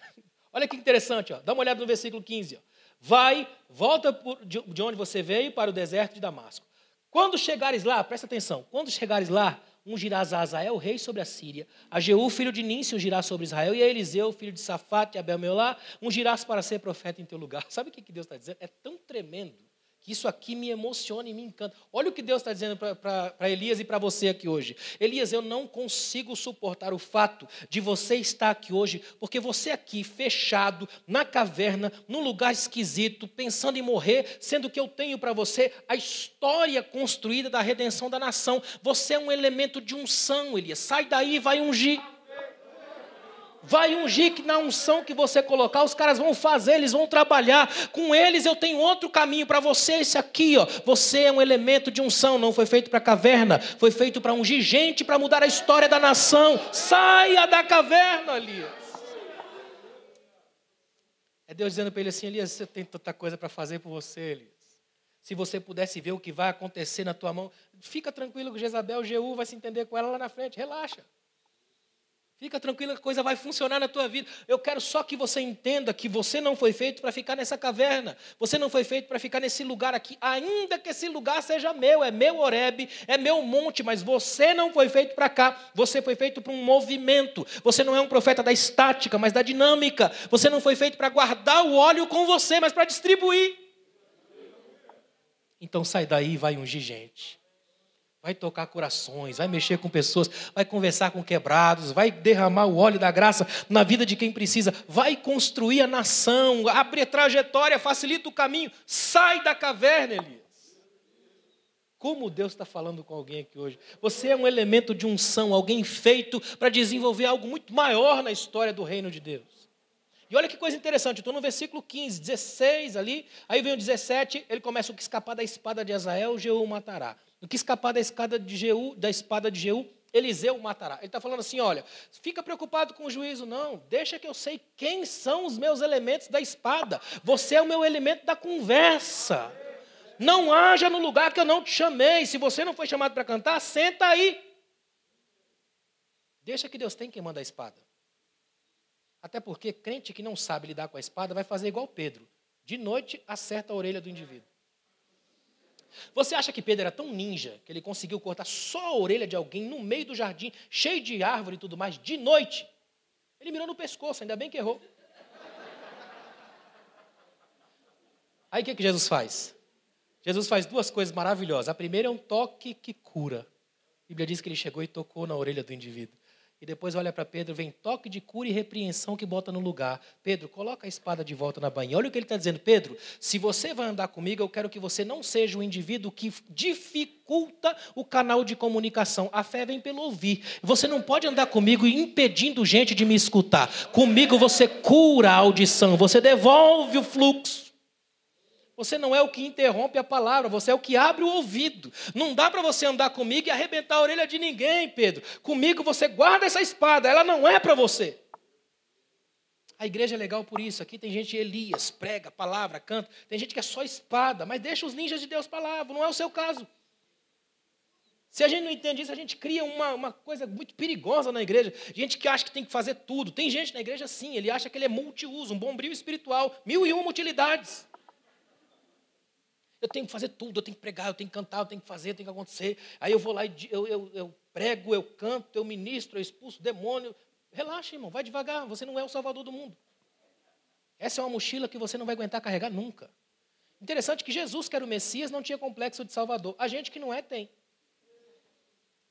Olha que interessante, ó. dá uma olhada no versículo 15. Ó. Vai, volta de onde você veio para o deserto de Damasco. Quando chegares lá, presta atenção, quando chegares lá, ungirás a Azael, rei sobre a Síria, a Jeú, filho de Nício, ungirás sobre Israel, e a Eliseu, filho de Safate, e Abel Meolá, ungirás para ser profeta em teu lugar. Sabe o que Deus está dizendo? É tão tremendo que isso aqui me emociona e me encanta. Olha o que Deus está dizendo para Elias e para você aqui hoje. Elias, eu não consigo suportar o fato de você estar aqui hoje, porque você aqui, fechado, na caverna, num lugar esquisito, pensando em morrer, sendo que eu tenho para você a história construída da redenção da nação. Você é um elemento de unção, Elias. Sai daí e vai ungir. Vai ungir que na unção que você colocar, os caras vão fazer, eles vão trabalhar. Com eles eu tenho outro caminho para você, esse aqui, ó. Você é um elemento de unção, não foi feito para caverna, foi feito para ungir gente, para mudar a história da nação. Saia da caverna, Elias. É Deus dizendo para ele assim, Elias, você tem tanta coisa para fazer por você, Elias. Se você pudesse ver o que vai acontecer na tua mão, fica tranquilo que Jezabel, Jeú vai se entender com ela lá na frente, relaxa. Fica tranquilo que a coisa vai funcionar na tua vida. Eu quero só que você entenda que você não foi feito para ficar nessa caverna. Você não foi feito para ficar nesse lugar aqui. Ainda que esse lugar seja meu, é meu Oreb, é meu monte, mas você não foi feito para cá. Você foi feito para um movimento. Você não é um profeta da estática, mas da dinâmica. Você não foi feito para guardar o óleo com você, mas para distribuir. Então sai daí e vai ungir gente. Vai tocar corações, vai mexer com pessoas, vai conversar com quebrados, vai derramar o óleo da graça na vida de quem precisa, vai construir a nação, abre a trajetória, facilita o caminho. Sai da caverna, Elias. Como Deus está falando com alguém aqui hoje? Você é um elemento de unção, alguém feito para desenvolver algo muito maior na história do reino de Deus. E olha que coisa interessante, estou no versículo 15, 16 ali, aí vem o 17, ele começa o que escapar da espada de Azael, Jeú matará. O que escapar da espada de Jeú, da espada de Jeú, Eliseu matará. Ele está falando assim: olha, fica preocupado com o juízo, não. Deixa que eu sei quem são os meus elementos da espada. Você é o meu elemento da conversa. Não haja no lugar que eu não te chamei. Se você não foi chamado para cantar, senta aí. Deixa que Deus tem quem manda a espada. Até porque crente que não sabe lidar com a espada vai fazer igual Pedro. De noite acerta a orelha do indivíduo. Você acha que Pedro era tão ninja que ele conseguiu cortar só a orelha de alguém no meio do jardim, cheio de árvore e tudo mais, de noite? Ele mirou no pescoço, ainda bem que errou. Aí o que, que Jesus faz? Jesus faz duas coisas maravilhosas. A primeira é um toque que cura. A Bíblia diz que ele chegou e tocou na orelha do indivíduo. E depois olha para Pedro, vem toque de cura e repreensão que bota no lugar. Pedro, coloca a espada de volta na bainha. Olha o que ele está dizendo. Pedro, se você vai andar comigo, eu quero que você não seja um indivíduo que dificulta o canal de comunicação. A fé vem pelo ouvir. Você não pode andar comigo impedindo gente de me escutar. Comigo você cura a audição, você devolve o fluxo. Você não é o que interrompe a palavra, você é o que abre o ouvido. Não dá para você andar comigo e arrebentar a orelha de ninguém, Pedro. Comigo você guarda essa espada, ela não é para você. A igreja é legal por isso. Aqui tem gente Elias, prega, palavra, canta. Tem gente que é só espada, mas deixa os ninjas de Deus palavra, não é o seu caso. Se a gente não entende isso, a gente cria uma, uma coisa muito perigosa na igreja. Gente que acha que tem que fazer tudo. Tem gente na igreja sim, ele acha que ele é multiuso, um bombril espiritual, mil e uma utilidades. Eu tenho que fazer tudo, eu tenho que pregar, eu tenho que cantar, eu tenho que fazer, tem que acontecer. Aí eu vou lá e eu, eu, eu prego, eu canto, eu ministro, eu expulso demônio. Relaxa, irmão, vai devagar, você não é o salvador do mundo. Essa é uma mochila que você não vai aguentar carregar nunca. Interessante que Jesus, que era o Messias, não tinha complexo de salvador. A gente que não é, tem.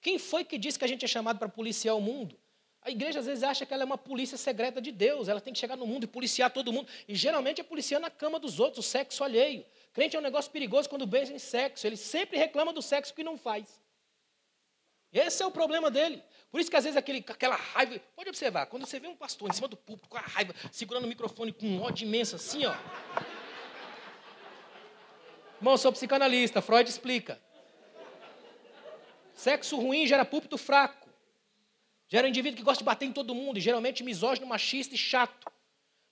Quem foi que disse que a gente é chamado para policiar o mundo? A igreja às vezes acha que ela é uma polícia secreta de Deus, ela tem que chegar no mundo e policiar todo mundo. E geralmente é policiando a cama dos outros, o sexo alheio. Crente é um negócio perigoso quando pensa em sexo. Ele sempre reclama do sexo que não faz. Esse é o problema dele. Por isso que às vezes aquele, aquela raiva. Pode observar, quando você vê um pastor em cima do púlpito com a raiva, segurando o microfone com um ódio imenso assim, ó. Irmão, sou psicanalista, Freud explica. Sexo ruim gera púlpito fraco. Gera um indivíduo que gosta de bater em todo mundo, e geralmente misógino, machista e chato.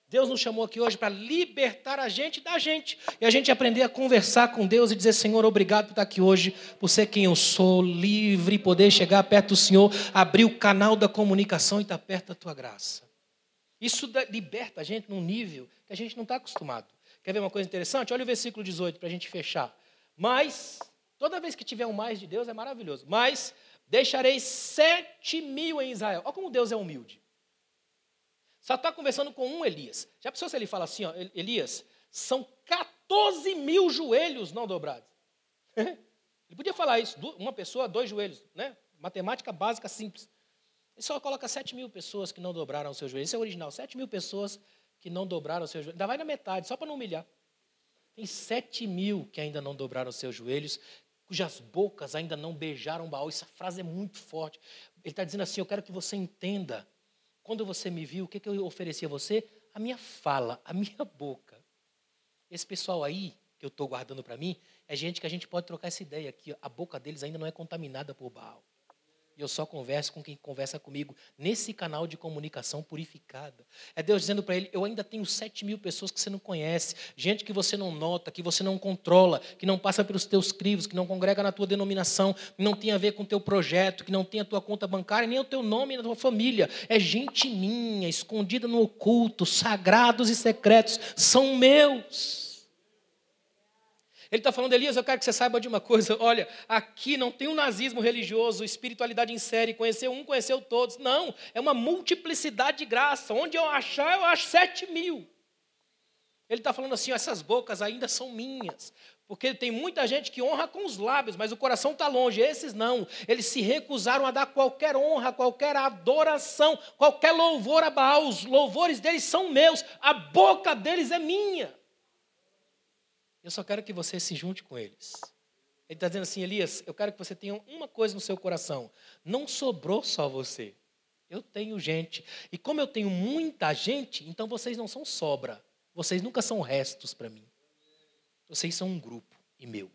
Deus nos chamou aqui hoje para libertar a gente da gente. E a gente aprender a conversar com Deus e dizer: Senhor, obrigado por estar aqui hoje, por ser quem eu sou, livre, poder chegar perto do Senhor, abrir o canal da comunicação e estar perto da tua graça. Isso liberta a gente num nível que a gente não está acostumado. Quer ver uma coisa interessante? Olha o versículo 18 para a gente fechar. Mas, toda vez que tiver um mais de Deus é maravilhoso. Mas deixarei sete mil em Israel. Olha como Deus é humilde. Só está conversando com um Elias. Já pensou se ele fala assim, ó, Elias, são 14 mil joelhos não dobrados. ele podia falar isso, uma pessoa, dois joelhos, né? Matemática básica simples. Ele só coloca 7 mil pessoas que não dobraram seus joelhos. Isso é original, 7 mil pessoas que não dobraram seus joelhos. Ainda vai na metade, só para não humilhar. Tem 7 mil que ainda não dobraram os seus joelhos, cujas bocas ainda não beijaram Baal. Essa frase é muito forte. Ele está dizendo assim: Eu quero que você entenda quando você me viu, o que, que eu ofereci a você? A minha fala, a minha boca. Esse pessoal aí, que eu estou guardando para mim, é gente que a gente pode trocar essa ideia aqui. A boca deles ainda não é contaminada por Baal. E eu só converso com quem conversa comigo nesse canal de comunicação purificada. É Deus dizendo para ele: Eu ainda tenho sete mil pessoas que você não conhece, gente que você não nota, que você não controla, que não passa pelos teus crivos, que não congrega na tua denominação, que não tem a ver com o teu projeto, que não tem a tua conta bancária, nem o teu nome na tua família. É gente minha, escondida no oculto, sagrados e secretos, são meus. Ele está falando, Elias, eu quero que você saiba de uma coisa. Olha, aqui não tem um nazismo religioso, espiritualidade em série, conhecer um, conheceu todos. Não, é uma multiplicidade de graça. Onde eu achar, eu acho sete mil. Ele está falando assim: essas bocas ainda são minhas. Porque tem muita gente que honra com os lábios, mas o coração está longe. Esses não. Eles se recusaram a dar qualquer honra, qualquer adoração, qualquer louvor a Baal. Os louvores deles são meus, a boca deles é minha. Eu só quero que você se junte com eles. Ele está dizendo assim, Elias, eu quero que você tenha uma coisa no seu coração. Não sobrou só você. Eu tenho gente. E como eu tenho muita gente, então vocês não são sobra. Vocês nunca são restos para mim. Vocês são um grupo e meu.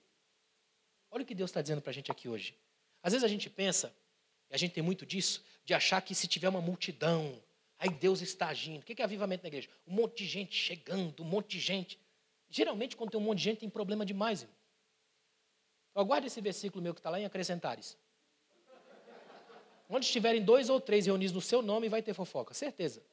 Olha o que Deus está dizendo para a gente aqui hoje. Às vezes a gente pensa, e a gente tem muito disso, de achar que se tiver uma multidão, aí Deus está agindo. O que é avivamento na igreja? Um monte de gente chegando, um monte de gente. Geralmente, quando tem um monte de gente, tem problema demais. Irmão. Aguarde esse versículo meu que está lá em Acrescentares. Onde estiverem dois ou três reunidos no seu nome, vai ter fofoca, certeza.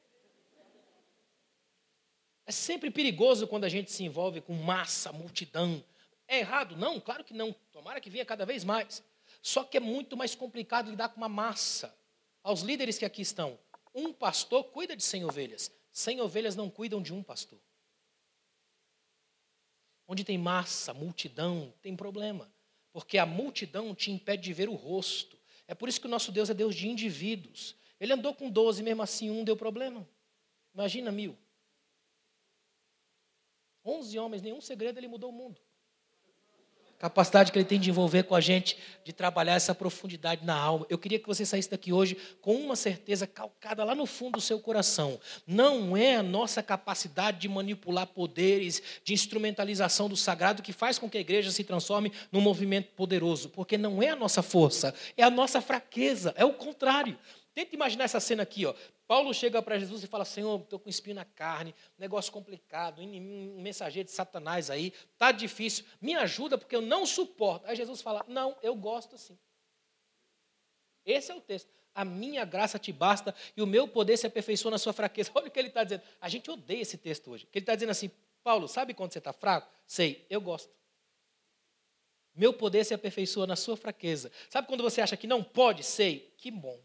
É sempre perigoso quando a gente se envolve com massa, multidão. É errado? Não, claro que não. Tomara que venha cada vez mais. Só que é muito mais complicado lidar com uma massa. Aos líderes que aqui estão, um pastor cuida de 100 ovelhas. 100 ovelhas não cuidam de um pastor. Onde tem massa, multidão, tem problema. Porque a multidão te impede de ver o rosto. É por isso que o nosso Deus é Deus de indivíduos. Ele andou com 12, mesmo assim um deu problema. Imagina mil. Onze homens, nenhum segredo, ele mudou o mundo. Capacidade que ele tem de envolver com a gente, de trabalhar essa profundidade na alma. Eu queria que você saísse daqui hoje com uma certeza calcada lá no fundo do seu coração. Não é a nossa capacidade de manipular poderes, de instrumentalização do sagrado que faz com que a igreja se transforme num movimento poderoso, porque não é a nossa força, é a nossa fraqueza, é o contrário. Tenta imaginar essa cena aqui, ó. Paulo chega para Jesus e fala: Senhor, estou com espinho na carne, negócio complicado, um mensageiro de Satanás aí, tá difícil, me ajuda porque eu não suporto. Aí Jesus fala: Não, eu gosto assim. Esse é o texto. A minha graça te basta e o meu poder se aperfeiçoa na sua fraqueza. Olha o que ele está dizendo. A gente odeia esse texto hoje. Ele está dizendo assim: Paulo, sabe quando você está fraco? Sei, eu gosto. Meu poder se aperfeiçoa na sua fraqueza. Sabe quando você acha que não pode? Sei, que bom.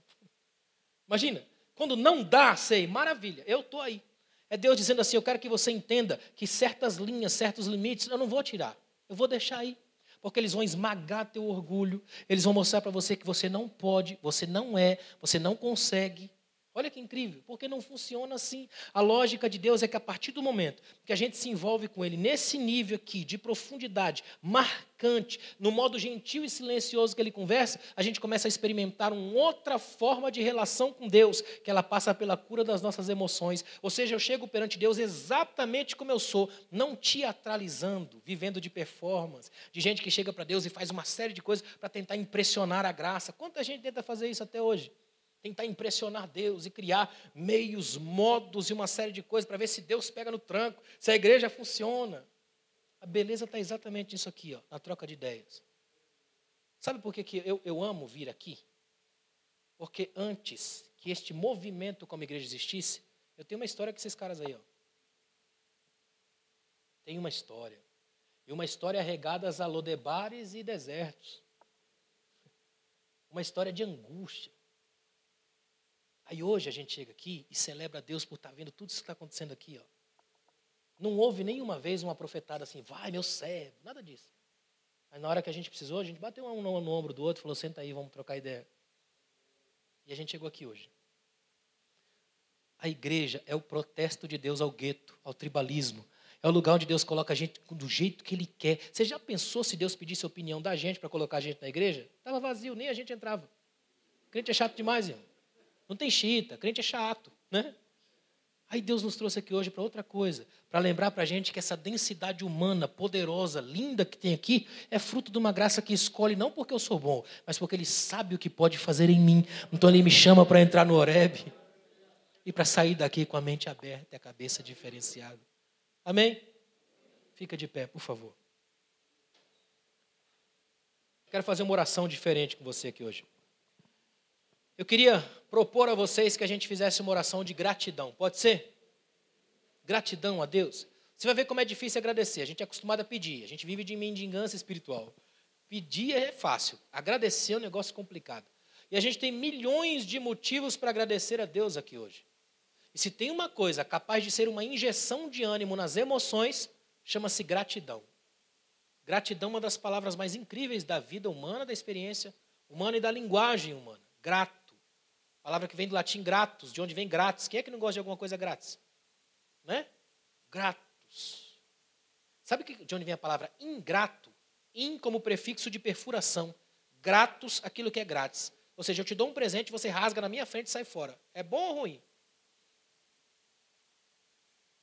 Imagina, quando não dá, sei, maravilha, eu estou aí. É Deus dizendo assim: eu quero que você entenda que certas linhas, certos limites, eu não vou tirar, eu vou deixar aí. Porque eles vão esmagar teu orgulho, eles vão mostrar para você que você não pode, você não é, você não consegue. Olha que incrível, porque não funciona assim. A lógica de Deus é que a partir do momento que a gente se envolve com Ele nesse nível aqui de profundidade, marcante, no modo gentil e silencioso que Ele conversa, a gente começa a experimentar uma outra forma de relação com Deus, que ela passa pela cura das nossas emoções. Ou seja, eu chego perante Deus exatamente como eu sou, não teatralizando, vivendo de performance, de gente que chega para Deus e faz uma série de coisas para tentar impressionar a graça. Quanta gente tenta fazer isso até hoje? Tentar impressionar Deus e criar meios, modos e uma série de coisas para ver se Deus pega no tranco, se a igreja funciona. A beleza está exatamente nisso aqui, ó, na troca de ideias. Sabe por que, que eu, eu amo vir aqui? Porque antes que este movimento como igreja existisse, eu tenho uma história com esses caras aí. Ó. Tem uma história. E uma história regada a lodebares e desertos. Uma história de angústia. Aí hoje a gente chega aqui e celebra a Deus por estar tá vendo tudo isso que está acontecendo aqui. Ó. Não houve nenhuma vez uma profetada assim, vai meu servo, nada disso. Aí na hora que a gente precisou, a gente bateu um no, no ombro do outro e falou, senta aí, vamos trocar ideia. E a gente chegou aqui hoje. A igreja é o protesto de Deus ao gueto, ao tribalismo. É o lugar onde Deus coloca a gente do jeito que Ele quer. Você já pensou se Deus pedisse a opinião da gente para colocar a gente na igreja? Estava vazio, nem a gente entrava. O crente é chato demais, irmão. Não tem chita, crente é chato, né? Aí Deus nos trouxe aqui hoje para outra coisa, para lembrar para a gente que essa densidade humana, poderosa, linda que tem aqui, é fruto de uma graça que escolhe não porque eu sou bom, mas porque Ele sabe o que pode fazer em mim. Então Ele me chama para entrar no Oreb e para sair daqui com a mente aberta e a cabeça diferenciada. Amém? Fica de pé, por favor. Quero fazer uma oração diferente com você aqui hoje. Eu queria propor a vocês que a gente fizesse uma oração de gratidão. Pode ser? Gratidão a Deus. Você vai ver como é difícil agradecer. A gente é acostumado a pedir. A gente vive de mendigância espiritual. Pedir é fácil. Agradecer é um negócio complicado. E a gente tem milhões de motivos para agradecer a Deus aqui hoje. E se tem uma coisa capaz de ser uma injeção de ânimo nas emoções, chama-se gratidão. Gratidão é uma das palavras mais incríveis da vida humana, da experiência humana e da linguagem humana. Grato. Palavra que vem do latim gratus, de onde vem grátis. Quem é que não gosta de alguma coisa grátis? Né? Gratos. Sabe de onde vem a palavra ingrato? In como prefixo de perfuração. Gratos, aquilo que é grátis. Ou seja, eu te dou um presente, você rasga na minha frente e sai fora. É bom ou ruim?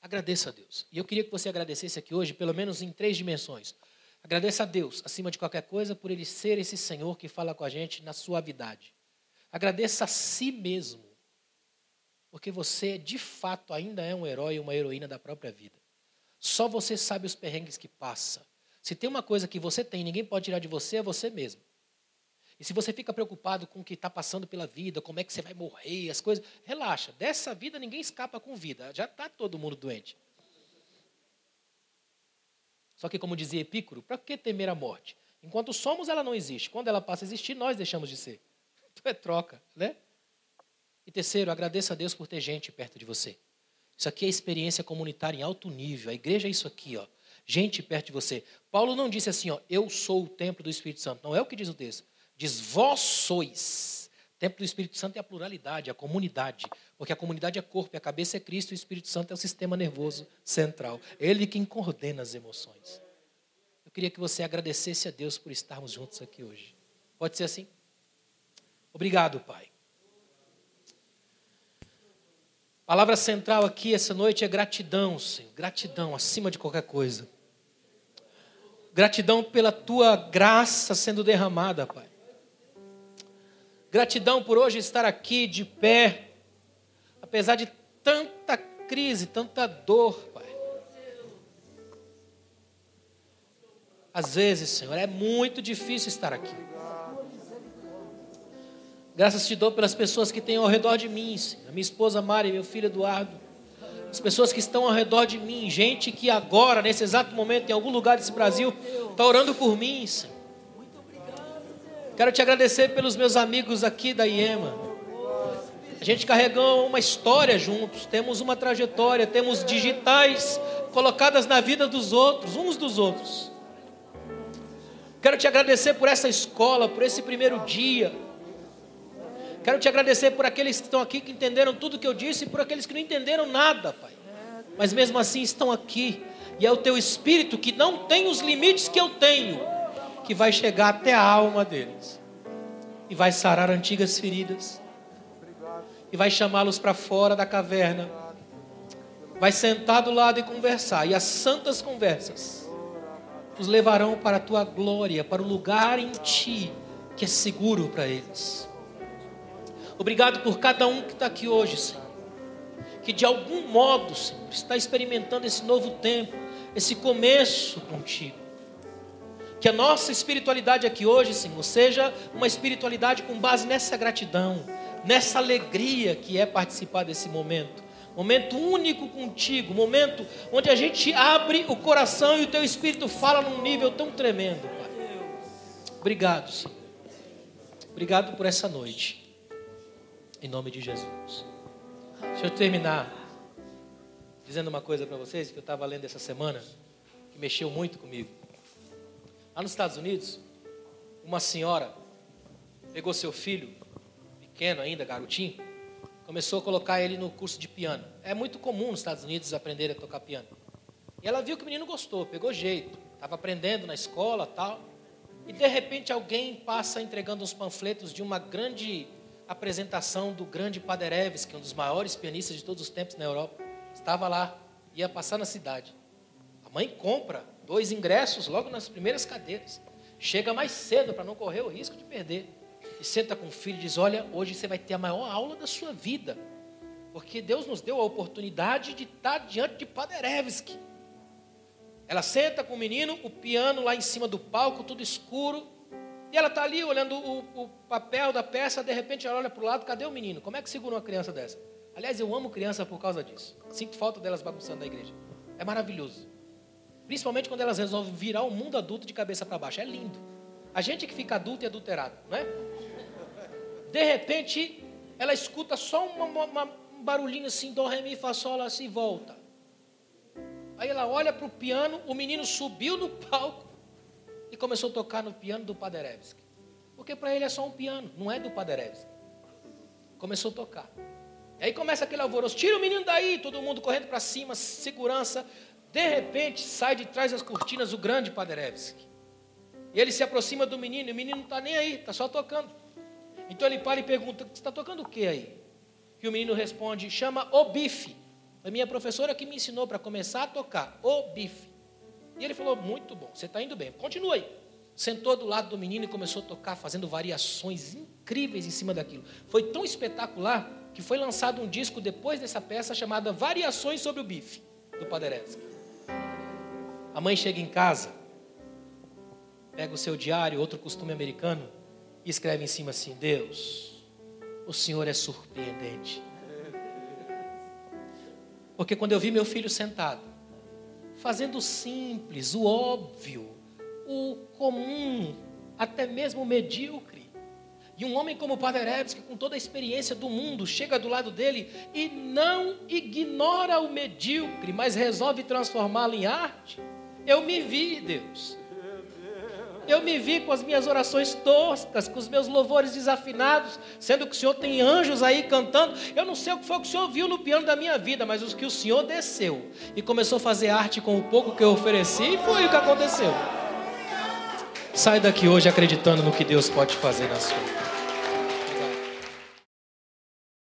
Agradeça a Deus. E eu queria que você agradecesse aqui hoje, pelo menos em três dimensões. Agradeça a Deus, acima de qualquer coisa, por Ele ser esse Senhor que fala com a gente na suavidade. Agradeça a si mesmo, porque você, de fato, ainda é um herói e uma heroína da própria vida. Só você sabe os perrengues que passa. Se tem uma coisa que você tem, ninguém pode tirar de você, é você mesmo. E se você fica preocupado com o que está passando pela vida, como é que você vai morrer, as coisas, relaxa. Dessa vida ninguém escapa com vida. Já está todo mundo doente. Só que, como dizia Epicuro, para que temer a morte? Enquanto somos, ela não existe. Quando ela passa a existir, nós deixamos de ser. Então é troca, né? E terceiro, agradeça a Deus por ter gente perto de você. Isso aqui é experiência comunitária em alto nível. A igreja é isso aqui, ó. Gente perto de você. Paulo não disse assim, ó, eu sou o templo do Espírito Santo. Não é o que diz o texto. Diz vós sois. O templo do Espírito Santo é a pluralidade, a comunidade. Porque a comunidade é corpo, a cabeça é Cristo e o Espírito Santo é o sistema nervoso central. Ele quem coordena as emoções. Eu queria que você agradecesse a Deus por estarmos juntos aqui hoje. Pode ser assim? Obrigado, Pai. A palavra central aqui essa noite é gratidão, Senhor. Gratidão acima de qualquer coisa. Gratidão pela tua graça sendo derramada, Pai. Gratidão por hoje estar aqui de pé, apesar de tanta crise, tanta dor, Pai. Às vezes, Senhor, é muito difícil estar aqui. Graças te dou pelas pessoas que têm ao redor de mim, Senhor. minha esposa Mari, meu filho Eduardo. As pessoas que estão ao redor de mim, gente que agora, nesse exato momento, em algum lugar desse Brasil, está orando por mim, Senhor. Quero te agradecer pelos meus amigos aqui da IEMA. A gente carregou uma história juntos, temos uma trajetória, temos digitais colocadas na vida dos outros, uns dos outros. Quero te agradecer por essa escola, por esse primeiro dia. Quero te agradecer por aqueles que estão aqui que entenderam tudo que eu disse e por aqueles que não entenderam nada, Pai. Mas mesmo assim estão aqui. E é o teu espírito que não tem os limites que eu tenho que vai chegar até a alma deles e vai sarar antigas feridas e vai chamá-los para fora da caverna. Vai sentar do lado e conversar, e as santas conversas os levarão para a tua glória, para o lugar em ti que é seguro para eles. Obrigado por cada um que está aqui hoje, Senhor. Que de algum modo, Senhor, está experimentando esse novo tempo, esse começo contigo. Que a nossa espiritualidade aqui hoje, Senhor, seja uma espiritualidade com base nessa gratidão, nessa alegria que é participar desse momento. Momento único contigo, momento onde a gente abre o coração e o teu espírito fala num nível tão tremendo, Pai. Obrigado, Senhor. Obrigado por essa noite. Em nome de Jesus. Deixa eu terminar dizendo uma coisa para vocês que eu estava lendo essa semana, que mexeu muito comigo. Lá nos Estados Unidos, uma senhora pegou seu filho, pequeno ainda, garotinho, começou a colocar ele no curso de piano. É muito comum nos Estados Unidos aprender a tocar piano. E ela viu que o menino gostou, pegou jeito, estava aprendendo na escola tal. E de repente alguém passa entregando uns panfletos de uma grande apresentação do grande Paderewski, que é um dos maiores pianistas de todos os tempos na Europa. Estava lá, ia passar na cidade. A mãe compra dois ingressos logo nas primeiras cadeiras. Chega mais cedo para não correr o risco de perder. E senta com o filho e diz: Olha, hoje você vai ter a maior aula da sua vida. Porque Deus nos deu a oportunidade de estar diante de Paderewski. Ela senta com o menino, o piano lá em cima do palco, tudo escuro. E ela está ali olhando o, o, papel da peça, de repente ela olha para o lado, cadê o menino? Como é que segura uma criança dessa? Aliás, eu amo criança por causa disso. Sinto falta delas bagunçando na igreja. É maravilhoso. Principalmente quando elas resolvem virar o mundo adulto de cabeça para baixo. É lindo. A gente que fica adulto e adulterado, não é? De repente, ela escuta só uma, uma, um barulhinho assim, do, ré, mi, fá, sol, volta. Aí ela olha para o piano, o menino subiu no palco, e começou a tocar no piano do Paderewski. Porque para ele é só um piano, não é do Paderewski. Começou a tocar. E aí começa aquele alvoroço, tira o menino daí, todo mundo correndo para cima, segurança. De repente, sai de trás das cortinas o grande Paderewski. E ele se aproxima do menino, e o menino não está nem aí, está só tocando. Então ele para e pergunta: Você está tocando o que aí? E o menino responde: Chama o bife. A minha professora que me ensinou para começar a tocar, o bife. E ele falou: Muito bom, você está indo bem, continua aí. Sentou do lado do menino e começou a tocar, fazendo variações incríveis em cima daquilo. Foi tão espetacular que foi lançado um disco depois dessa peça chamada Variações sobre o Bife, do Paderewski. A mãe chega em casa, pega o seu diário, outro costume americano, e escreve em cima assim: Deus, o Senhor é surpreendente. Porque quando eu vi meu filho sentado, fazendo o simples, o óbvio, o comum, até mesmo o medíocre, e um homem como Paderewski, com toda a experiência do mundo, chega do lado dele e não ignora o medíocre, mas resolve transformá-lo em arte. Eu me vi, Deus. Eu me vi com as minhas orações toscas, com os meus louvores desafinados, sendo que o Senhor tem anjos aí cantando. Eu não sei o que foi que o Senhor viu no piano da minha vida, mas os que o Senhor desceu e começou a fazer arte com o pouco que eu ofereci, foi o que aconteceu. Sai daqui hoje acreditando no que Deus pode fazer na sua vida.